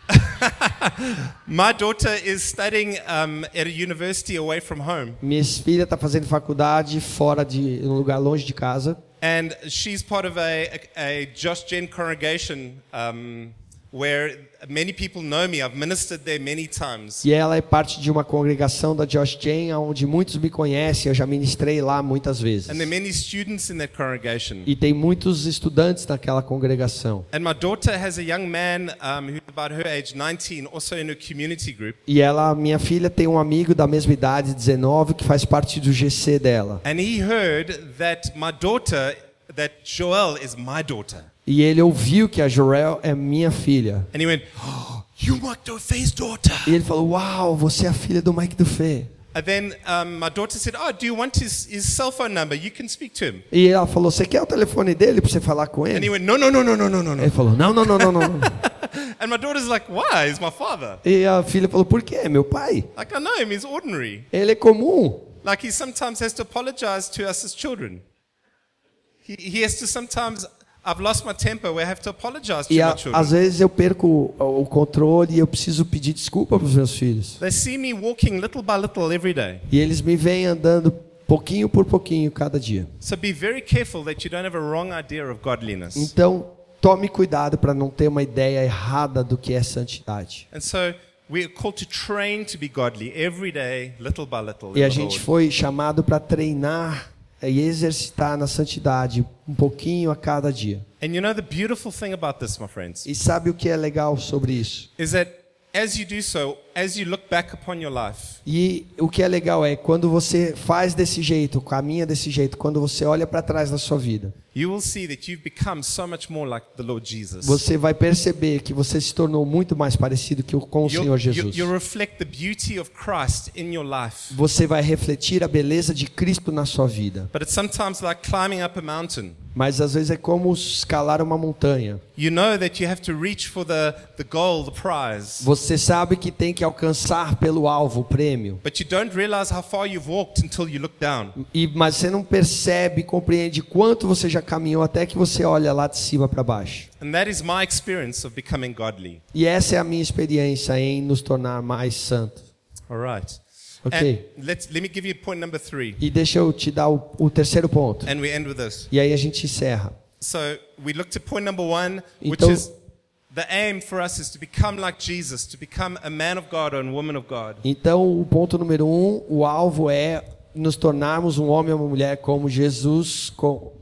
My daughter is studying um, at a university away from home, Minha filha está fazendo faculdade fora de um lugar longe de casa. and she's part of a, a, a Josh Gen congregation um, where many people know me. I've ministered there many times. E ela é parte de uma congregação da Josh Jane, onde muitos me conhecem, eu já ministrei lá muitas vezes. And there are many students in that congregation. E tem muitos estudantes naquela congregação. And my daughter has a young man who's about her age, 19, also in a community group. E ela, minha filha, tem um amigo da mesma idade, 19, que faz parte do GC dela. And he heard that my daughter, that Joelle is my daughter. E ele ouviu que a Jorel é minha filha. And he went, oh, You Mike Dofe's daughter. E ele falou: Uau, você é a filha do Mike Dufay. And then my daughter said, Oh, do you want his, his cell phone number? You can speak to him. E ela falou: Você quer o telefone dele para você falar com And he ele? went, No, no, no, no, no, no, no, Ele no. falou: Não, não, não, não, não. And my daughter's like, Why? He's my father. E a filha falou: Por quê? Meu pai. Like, I know him. He's ordinary. Ele é comum. Like, he sometimes has to apologize to us as children. He, he has to sometimes, I've lost my temper where I have to apologize to E my a, às vezes eu perco o, controle e eu preciso pedir desculpa para os meus filhos. They see me walking little by little every day. E eles me vêm andando pouquinho por pouquinho cada dia. So be very careful that you don't have a wrong idea of godliness. Então, tome cuidado para não ter uma ideia errada do que é santidade. And so we're called to train to be godly every day, little by little. E a gente foi chamado para treinar e exercitar na santidade um pouquinho a cada dia. And you know the beautiful thing about this, my friends, E sabe o que é legal sobre isso? is that as you do so, as you look back upon your life, E o que é legal é quando você faz desse jeito, caminha desse jeito, quando você olha para trás da sua vida, you will see that you've become so much more like the Lord Jesus. você vai perceber que você se tornou muito mais parecido que com o Senhor Jesus. Você vai refletir a beleza de Cristo na sua vida. But it's sometimes like climbing up a mountain. Mas às vezes é como escalar uma montanha. Você sabe que tem que alcançar pelo alvo o prêmio. but you don't realize how far you've walked until you look down. E, mas você não percebe, compreende quanto você já caminhou até que você olha lá de cima para baixo. E essa é a minha experiência em nos tornar mais santos. All right. Ok. Let me give you point number three. E deixa eu te dar o, o terceiro ponto. And we end with this. E aí a gente encerra. So we looked at point number one, which Então- us is Então, o ponto número um, o alvo é nos tornarmos um homem ou uma mulher como Jesus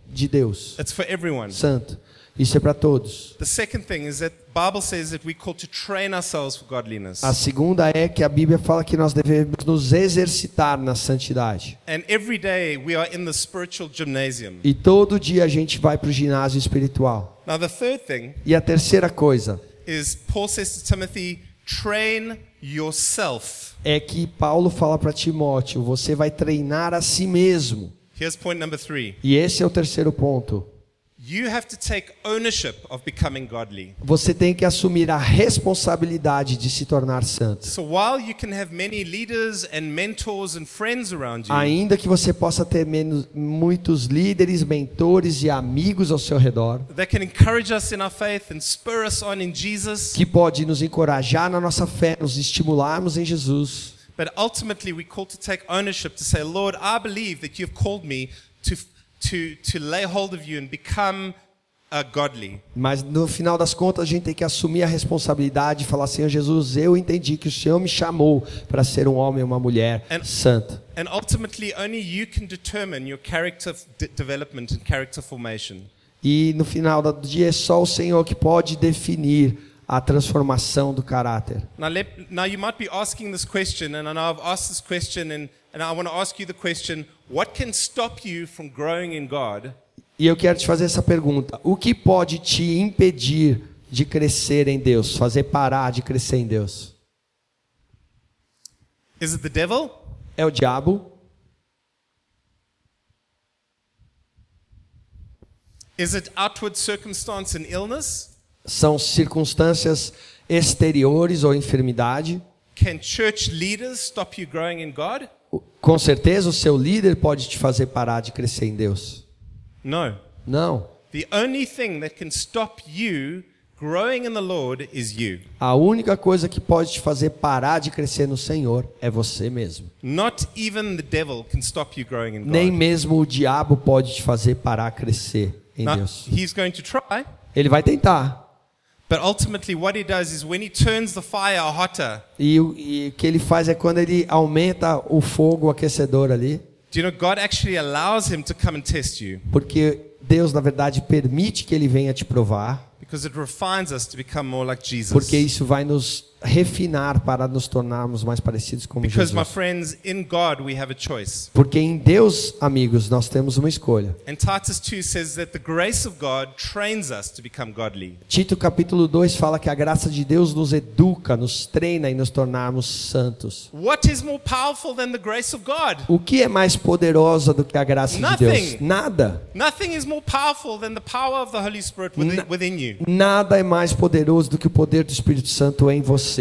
de Deus, It's for everyone. santo. Isso é para todos. The second thing is that Bible says that we're called to train ourselves for godliness. A segunda é que a Bíblia fala que nós devemos nos exercitar na santidade. And every day we are in the spiritual gymnasium. E todo dia a gente vai para o ginásio espiritual. Now the third thing E a terceira coisa is Paul says to Timothy, train yourself. é que Paulo fala para Timóteo: você vai treinar a si mesmo. Here's point number three. E esse é o terceiro ponto. Você tem que assumir a responsabilidade de se tornar santo. So while you can have many leaders and mentors and friends around you, Ainda que você possa ter menos, muitos líderes, mentores e amigos ao seu redor, that can encourage us in our faith and spur us on in Jesus, que pode nos encorajar na nossa fé, nos estimularmos em Jesus, but ultimately we call to take ownership to say, Lord, I believe that you've called me to to to lay hold of you and become uh, godly. mas no final das contas a gente tem que assumir a responsabilidade e falar: Senhor Jesus, eu entendi que o Senhor me chamou para ser um homem ou uma mulher And- santa. And ultimately, only you can determine your character development and character formation. E no final do dia é só o Senhor que pode definir a transformação do caráter. Now, let, now you might be asking this question, and I know I've asked this question, and, and I want to ask you the question: What can stop you from growing in God? E eu quero te fazer essa pergunta: o que pode te impedir de crescer em Deus, fazer parar de crescer em Deus? Is it the devil? É o diabo? Is it outward circumstance and illness? São circunstâncias exteriores ou enfermidade? Can church leaders stop you growing in God? Com certeza o seu líder pode te fazer parar de crescer em Deus. No. Não. The only thing that can stop you growing in the Lord is you. A única coisa que pode te fazer parar de crescer no Senhor é você mesmo. Not even the devil can stop you growing in God. Nem mesmo o diabo pode te fazer parar de crescer em Now, Deus. he's going to try, Ele vai tentar, But ultimately, what he does is when he turns the fire hotter, E o e que ele faz é quando ele aumenta o fogo o aquecedor ali, do you know, God actually allows him to come and test you. Porque Deus, na verdade, permite que ele venha te provar, because it refines us to become more like Jesus. porque isso vai nos refinar para nos tornarmos mais parecidos com Because, my Jesus. friends, in God we have a choice. Porque em Deus, amigos, nós temos uma escolha. And Titus 2 says that the grace of God trains us to become godly. Tito capítulo 2 fala que a graça de Deus nos educa, nos treina e nos tornarmos santos. O que é mais poderosa do que a graça de Deus? Nothing. Nada. Nothing within, Na-. Nada é mais poderoso do que o poder do Espírito Santo em você.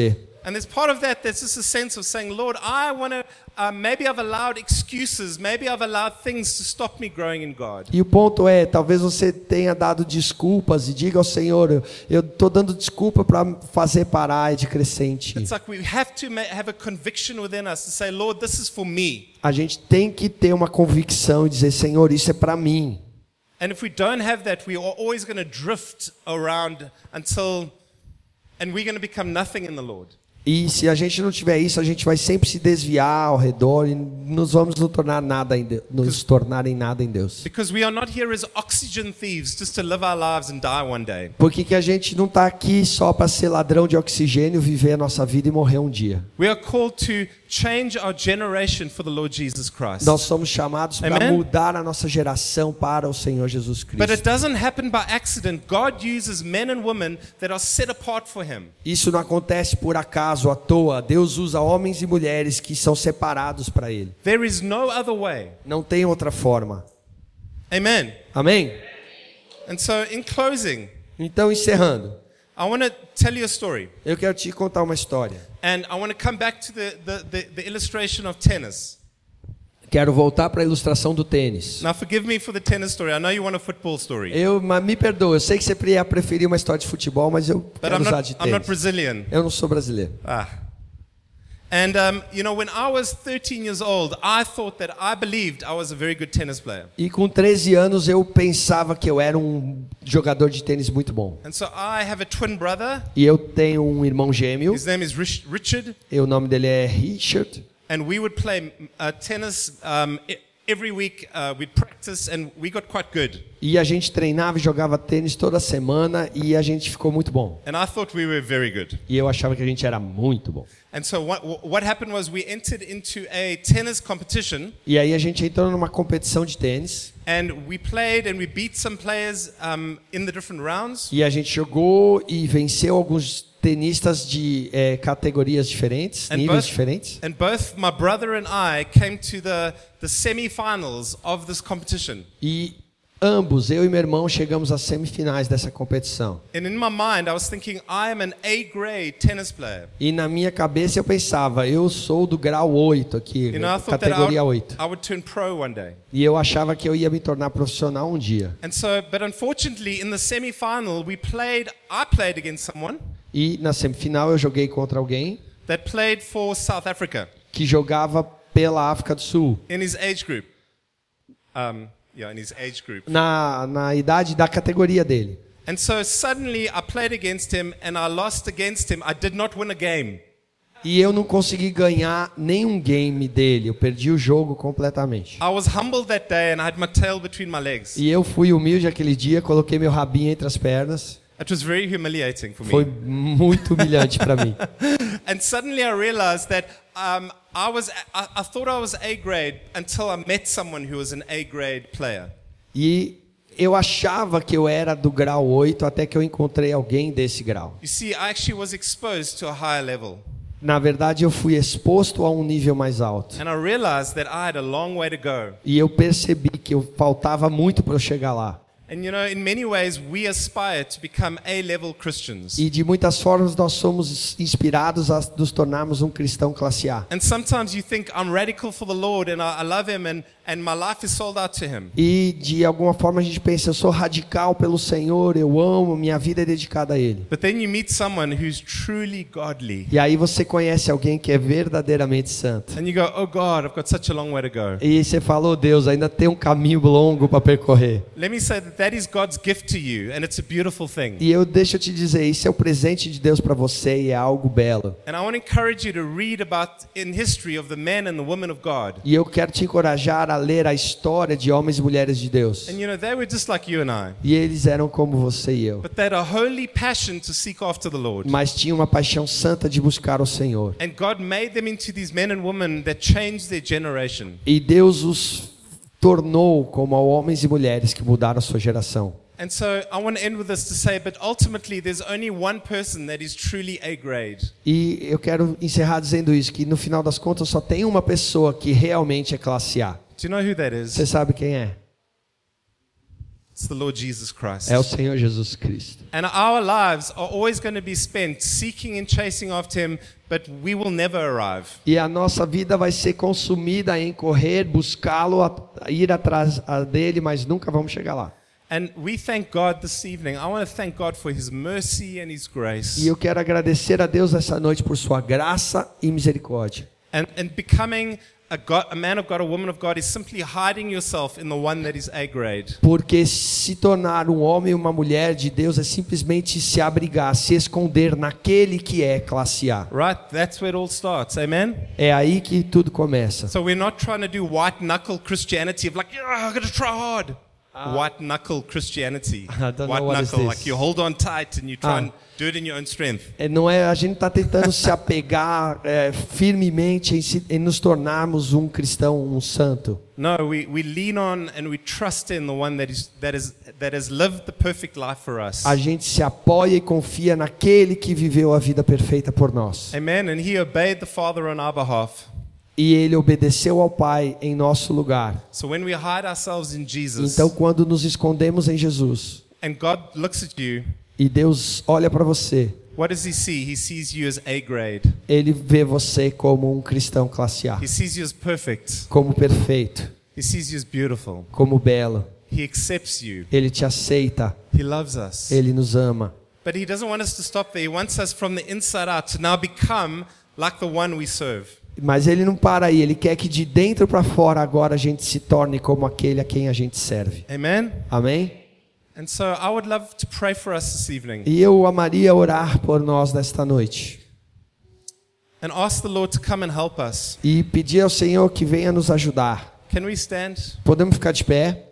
And as part of that, there's just a sense of saying, Lord, I want to, uh, maybe I've allowed excuses, maybe I've allowed things to stop me growing in God. E o ponto é, talvez você tenha dado desculpas e diga ao Senhor, eu estou dando desculpa para fazer parar de crescente. It's like we have to have a conviction within us to say, Lord, this is for me. A gente tem que ter uma convicção e dizer, Senhor, isso é para mim. And if we don't have that, we are always going to drift around until, E se a gente não tiver isso, a gente vai sempre se desviar ao redor e nos vamos nos tornar nada em Deus, nos tornar em nada em Deus. Porque que a gente não está aqui só para ser ladrão de oxigênio, viver a nossa vida e morrer um dia. We are called to change our generation for the Lord Jesus Christ. Nós somos chamados para mudar a nossa geração para o Senhor Jesus But it Cristo. doesn't happen by accident. God uses men and women that are set apart for Him. Isso não acontece por acaso, à toa. Deus usa homens e mulheres que são separados para Ele. There is no other way. Não tem outra forma. Amen. Amém? And so, in closing, Então, encerrando, I want to tell you a story. eu quero te contar uma história. And I want to come back to the, the, the, the illustration of tennis. Quero voltar para a ilustração do tênis. Now, forgive me for the tennis story. I know you want a football story. Eu, mas me perdoa, eu sei que você ia preferir uma história de futebol, mas eu But quero I'm usar not, de I'm not tênis. Brazilian. Eu não sou brasileiro. Ah. And, um, you know, when I was 13 years old, I thought that I believed I was a very good tennis player. E com 13 anos eu pensava que eu era um jogador de tênis muito bom. And so I have a twin brother. E eu tenho um irmão gêmeo, His name is Rich- Richard. e o nome dele é Richard. And we would play uh, tennis um, every week. Uh, we'd practice, and we got quite good. E a gente treinava e jogava tênis toda semana e a gente ficou muito bom. And I thought we were very good. E eu achava que a gente era muito bom. And so what, what happened was we entered into a tennis competition, E aí a gente entrou numa competição de tênis and we played and we beat some players um, in the different rounds. e a gente jogou e venceu alguns tenistas de eh, categorias diferentes, And níveis both, diferentes. and both my brother and I came to the, the semi-finals of this competition. E ambos, eu e meu irmão, chegamos às semifinais dessa competição. And in my mind, I was thinking, I am an A-grade tennis player. E na minha cabeça eu pensava, eu sou do grau 8 aqui, You know, I categoria would, 8. I would turn pro one day. E eu achava que eu ia me tornar profissional um dia. So, played. Played someone E na semifinal eu joguei contra alguém that played for South Africa que jogava pela África do Sul, in his age group. Um, yeah, in his age group. na, na idade da categoria dele. And so suddenly, I played against him, and I lost against him. I did not win a game. E eu não consegui ganhar nenhum game dele, eu perdi o jogo completamente. I was humbled that day, and I had my tail between my legs. E eu fui humilde aquele dia, coloquei meu rabinho entre as pernas. It was very humiliating for me. Foi muito humilhante para mim. And suddenly I realized that um, I was I, I thought I was A grade until I met someone who was an A grade player. E eu achava que eu era do grau 8 até que eu encontrei alguém desse grau. You see, I actually was exposed to a higher level. Na verdade, eu fui exposto a um nível mais alto. E eu percebi que eu faltava muito para eu chegar lá. And you know, in many ways, we aspire to become A level Christians. E de muitas formas nós somos inspirados a nos tornarmos um cristão classe A. And sometimes you think, I'm radical for the Lord and I, I love Him and, and my life is sold out to Him. E de alguma forma a gente pensa, eu sou radical pelo Senhor, eu amo, minha vida é dedicada a Ele. But then you meet someone who's truly godly. E aí você conhece alguém que é verdadeiramente santo. And you go, oh God, I've got such a long way to go. E você fala, oh Deus, ainda tem um caminho longo para percorrer. Let me say that that is God's gift to you, and it's a beautiful thing. E eu deixa eu te dizer, isso é o presente de Deus para você e é algo belo. And I want to encourage you to read about in history of the men and the women of God. E eu quero te encorajar a ler a história de homens e mulheres de Deus. And you know, they were just like you and I, E eles eram como você e eu, but they had a holy passion to seek after the Lord. mas tinham uma paixão santa de buscar o Senhor. And God made them into these men and women that changed their generation. E Deus os tornou como homens e mulheres que mudaram a sua geração. And so I want to end with this to say, but ultimately, there's only one person that is truly A grade. E eu quero encerrar dizendo isso, que no final das contas só tem uma pessoa que realmente é classe A. Do you know who that is? Você sabe quem é? It's the Lord Jesus Christ. É o Senhor Jesus Cristo. And our lives are always going to be spent seeking and chasing after Him, but we will never arrive. E a nossa vida vai ser consumida em correr, buscá-lo, ir atrás dele, mas nunca vamos chegar lá. E eu quero agradecer a Deus essa noite por sua graça e misericórdia. And, and becoming a, God, a man of God, a woman of God, is simply hiding yourself in the one that is A grade. Porque se tornar um homem e uma mulher de Deus é simplesmente se abrigar, se esconder naquele que é classe A. Right? That's where it all starts. Amen? É aí que tudo começa. So we're not trying to do white knuckle Christianity of like, yeah, I'm going to try hard. white knuckle Christianity. I don't know white knuckle, this. like you hold on tight and you try Ah. and do it in your own strength. É, não é, a gente está tentando se apegar é, firmemente em, se- em nos tornarmos um cristão, um santo. No, we, we lean on and we trust in the one that is that is that has lived the perfect life for us. A gente se apoia e confia naquele que viveu a vida perfeita por nós. Amen. And he obeyed the Father on our behalf. E ele obedeceu ao Pai em nosso lugar. So when we hide ourselves in Jesus Então, quando nos escondemos em Jesus and God looks at you, e Deus olha para você, what does he see? He sees you as A grade. ele vê você como um cristão classe A, He sees you as perfect. como perfeito, He sees you as beautiful. como belo. He accepts you. Ele te aceita, He loves us. ele nos ama. But he doesn't want us to stop there. He wants us from the inside out to now become like the one we serve. Mas ele não para aí, ele quer que de dentro para fora agora a gente se torne como aquele a quem a gente serve. Amen. Amém? And so I would love to pray for us this evening E eu amaria orar por nós nesta noite and ask the Lord to come and help us. e pedir ao Senhor que venha nos ajudar. Can we stand? Podemos ficar de pé?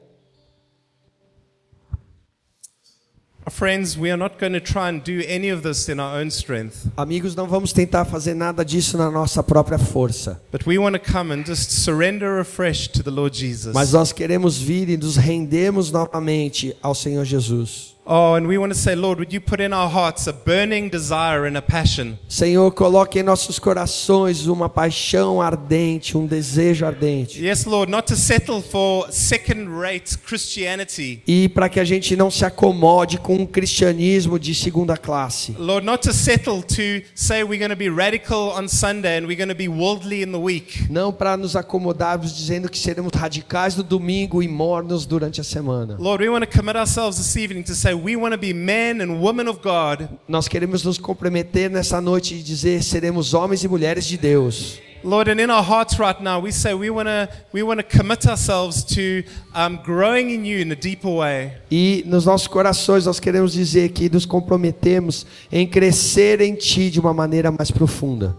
Friends, we are not going to try and do any of this in our own strength, Amigos, não vamos tentar fazer nada disso na nossa própria força, but we want to come and just surrender afresh to the Lord Jesus. mas nós queremos vir e nos rendemos novamente ao Senhor Jesus. Oh, and we want to say, Lord, would you put in our hearts a burning desire and a passion Senhor, coloque em nossos corações uma paixão ardente, um desejo ardente. Yes, Lord, not to settle for second rate Christianity. E para que a gente não se acomode com um cristianismo de segunda classe. Lord, not to settle to say we're going to be radical on Sunday and we're going to be worldly in the week. Não para nos acomodarmos dizendo que seremos radicais no domingo e mornos durante a semana. Lord, we want to commit ourselves this evening to say we want to be men and women of God. Nós queremos nos comprometer nessa noite e dizer seremos homens e mulheres de Deus. Lord, and in our hearts right now, we say we want to we want to commit ourselves to um, growing in you in a deeper way. E nos nossos corações nós queremos dizer que nos comprometemos em crescer em Ti de uma maneira mais profunda.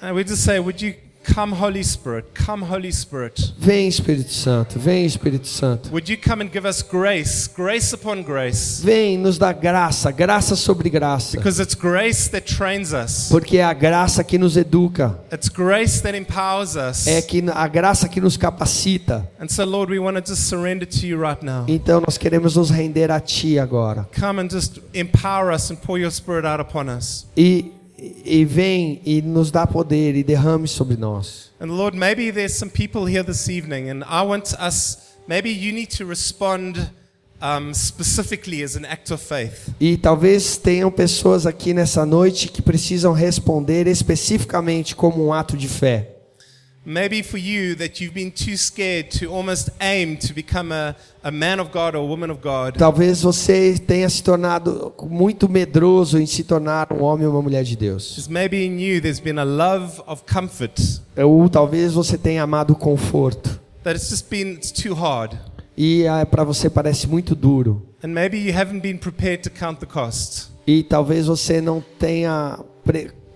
And we just say, would you come, Holy Spirit? Come, Holy Spirit. Vem Espírito Santo, vem Espírito Santo. Would you come and give us grace, grace upon grace? Vem nos dar graça, graça sobre graça. Because it's grace that trains us. Porque é a graça que nos educa, It's grace that empowers us. é que a graça que nos capacita. And so, Lord, we want to just surrender to you right now. Então nós queremos nos render a Ti agora. Come and just empower us and pour your spirit out upon us. E, e vem e nos dá poder e derrame sobre nós. And Lord, maybe there's some people here this evening, and I want us, maybe you need to respond um, specifically as an act of faith. E talvez tenham pessoas aqui nessa noite que precisam responder especificamente como um ato de fé. Maybe for you that you've been too scared to almost aim to become a, a man of God or a woman of God. Talvez você tenha se tornado muito medroso em se tornar um homem ou uma mulher de Deus. Maybe in you there's been a love of comfort Ou talvez você tenha amado o conforto. that it's just been, it's too hard. e para você parece muito duro. And maybe you haven't been prepared to count the cost. E talvez você não tenha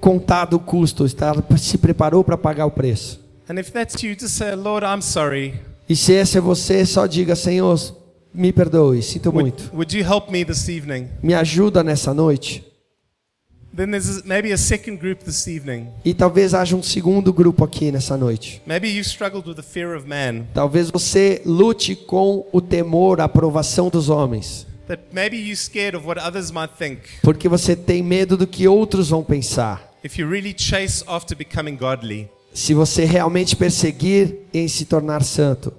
contado o custo, está, se preparou para pagar o preço. And if that's you, just say, Lord, I'm sorry. E se esse é você, só diga: Senhor, me perdoe, sinto muito. Would, you help me this evening? Me ajuda nessa noite. Then there's maybe a second group this evening. E talvez haja um segundo grupo aqui nessa noite. Maybe you've struggled with the fear of man. Talvez você lute com o temor, a aprovação dos homens. That maybe you're scared of what others might think. Porque você tem medo do que outros vão pensar. If you really chase after becoming godly. Se você realmente perseguir em se tornar santo.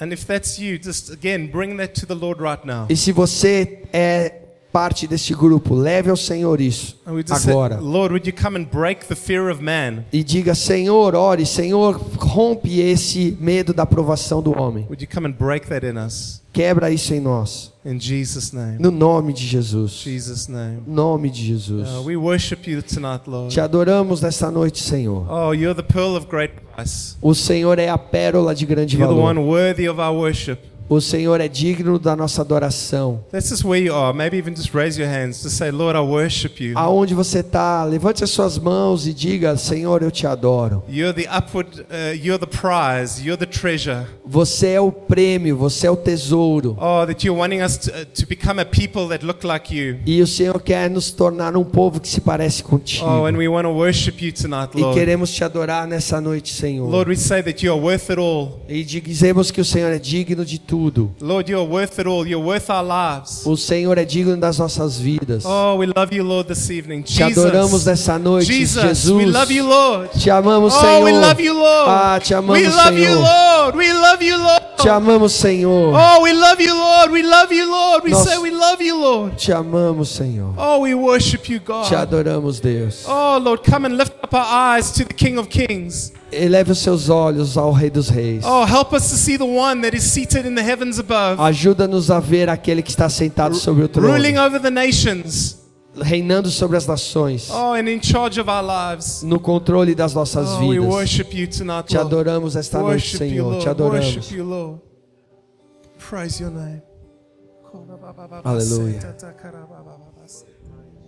And if that's you, just again, bring that to the Lord right now. E se você é parte deste grupo, leve ao Senhor isso agora. say, Lord, would you come and break the fear of man? E diga: Senhor, ore, Senhor, rompe esse medo da aprovação do homem. Would you come and break that in us? Quebra isso em nós. In Jesus' name. No nome de Jesus. Jesus' name. Nome de Jesus. Uh, we worship you tonight, Lord. Te adoramos nessa noite, Senhor. Oh, you're the pearl of great price. O Senhor é a pérola de grande You're the one valor. worthy of our worship. O Senhor é digno da nossa adoração. That's just where you are. Maybe even just raise your hands to say, Lord, I worship you. Aonde você está, levante as suas mãos e diga: Senhor, eu te adoro. You're the upward, uh, you're the prize, you're the treasure. Você é o prêmio, você é o tesouro. Oh, that you're wanting us to, uh, to become a people that look like you. E o Senhor quer nos tornar um povo que se parece contigo. Oh, and we want to worship you tonight, E Lord. queremos te adorar nessa noite, Senhor. Lord, we say that you are worth it all. E dizemos que o Senhor é digno de tudo. Lord, you are worth it all. You're worth our lives. O Senhor é digno das nossas vidas. Oh, we love you, Lord, this evening. Te adoramos Jesus. nessa noite, Jesus, Jesus. we love you, Lord. Te amamos, Oh, Senhor. we love you, Lord. Ah, te amamos, we love you, Senhor. Lord. We love you, Lord. Te amamos, Senhor. Oh, we love you, Lord. We love you, Lord. We Nós- say we love you, Lord. Te amamos, Senhor. Oh, we worship you, Te God. adoramos, Deus. Oh, Lord, come and lift up our eyes to the King of Kings. Eleve os seus olhos ao Rei dos Reis. Oh, help us to see the one that is seated in the heavens above, Ajuda-nos a ver aquele que está sentado sobre o trono, ruling over the nations. reinando sobre as nações, Oh, and in charge of our lives. no controle das nossas Oh, we vidas. worship you tonight, Te adoramos esta noite, Senhor. Te adoramos. Worship you, Lord. Praise your name. Aleluia.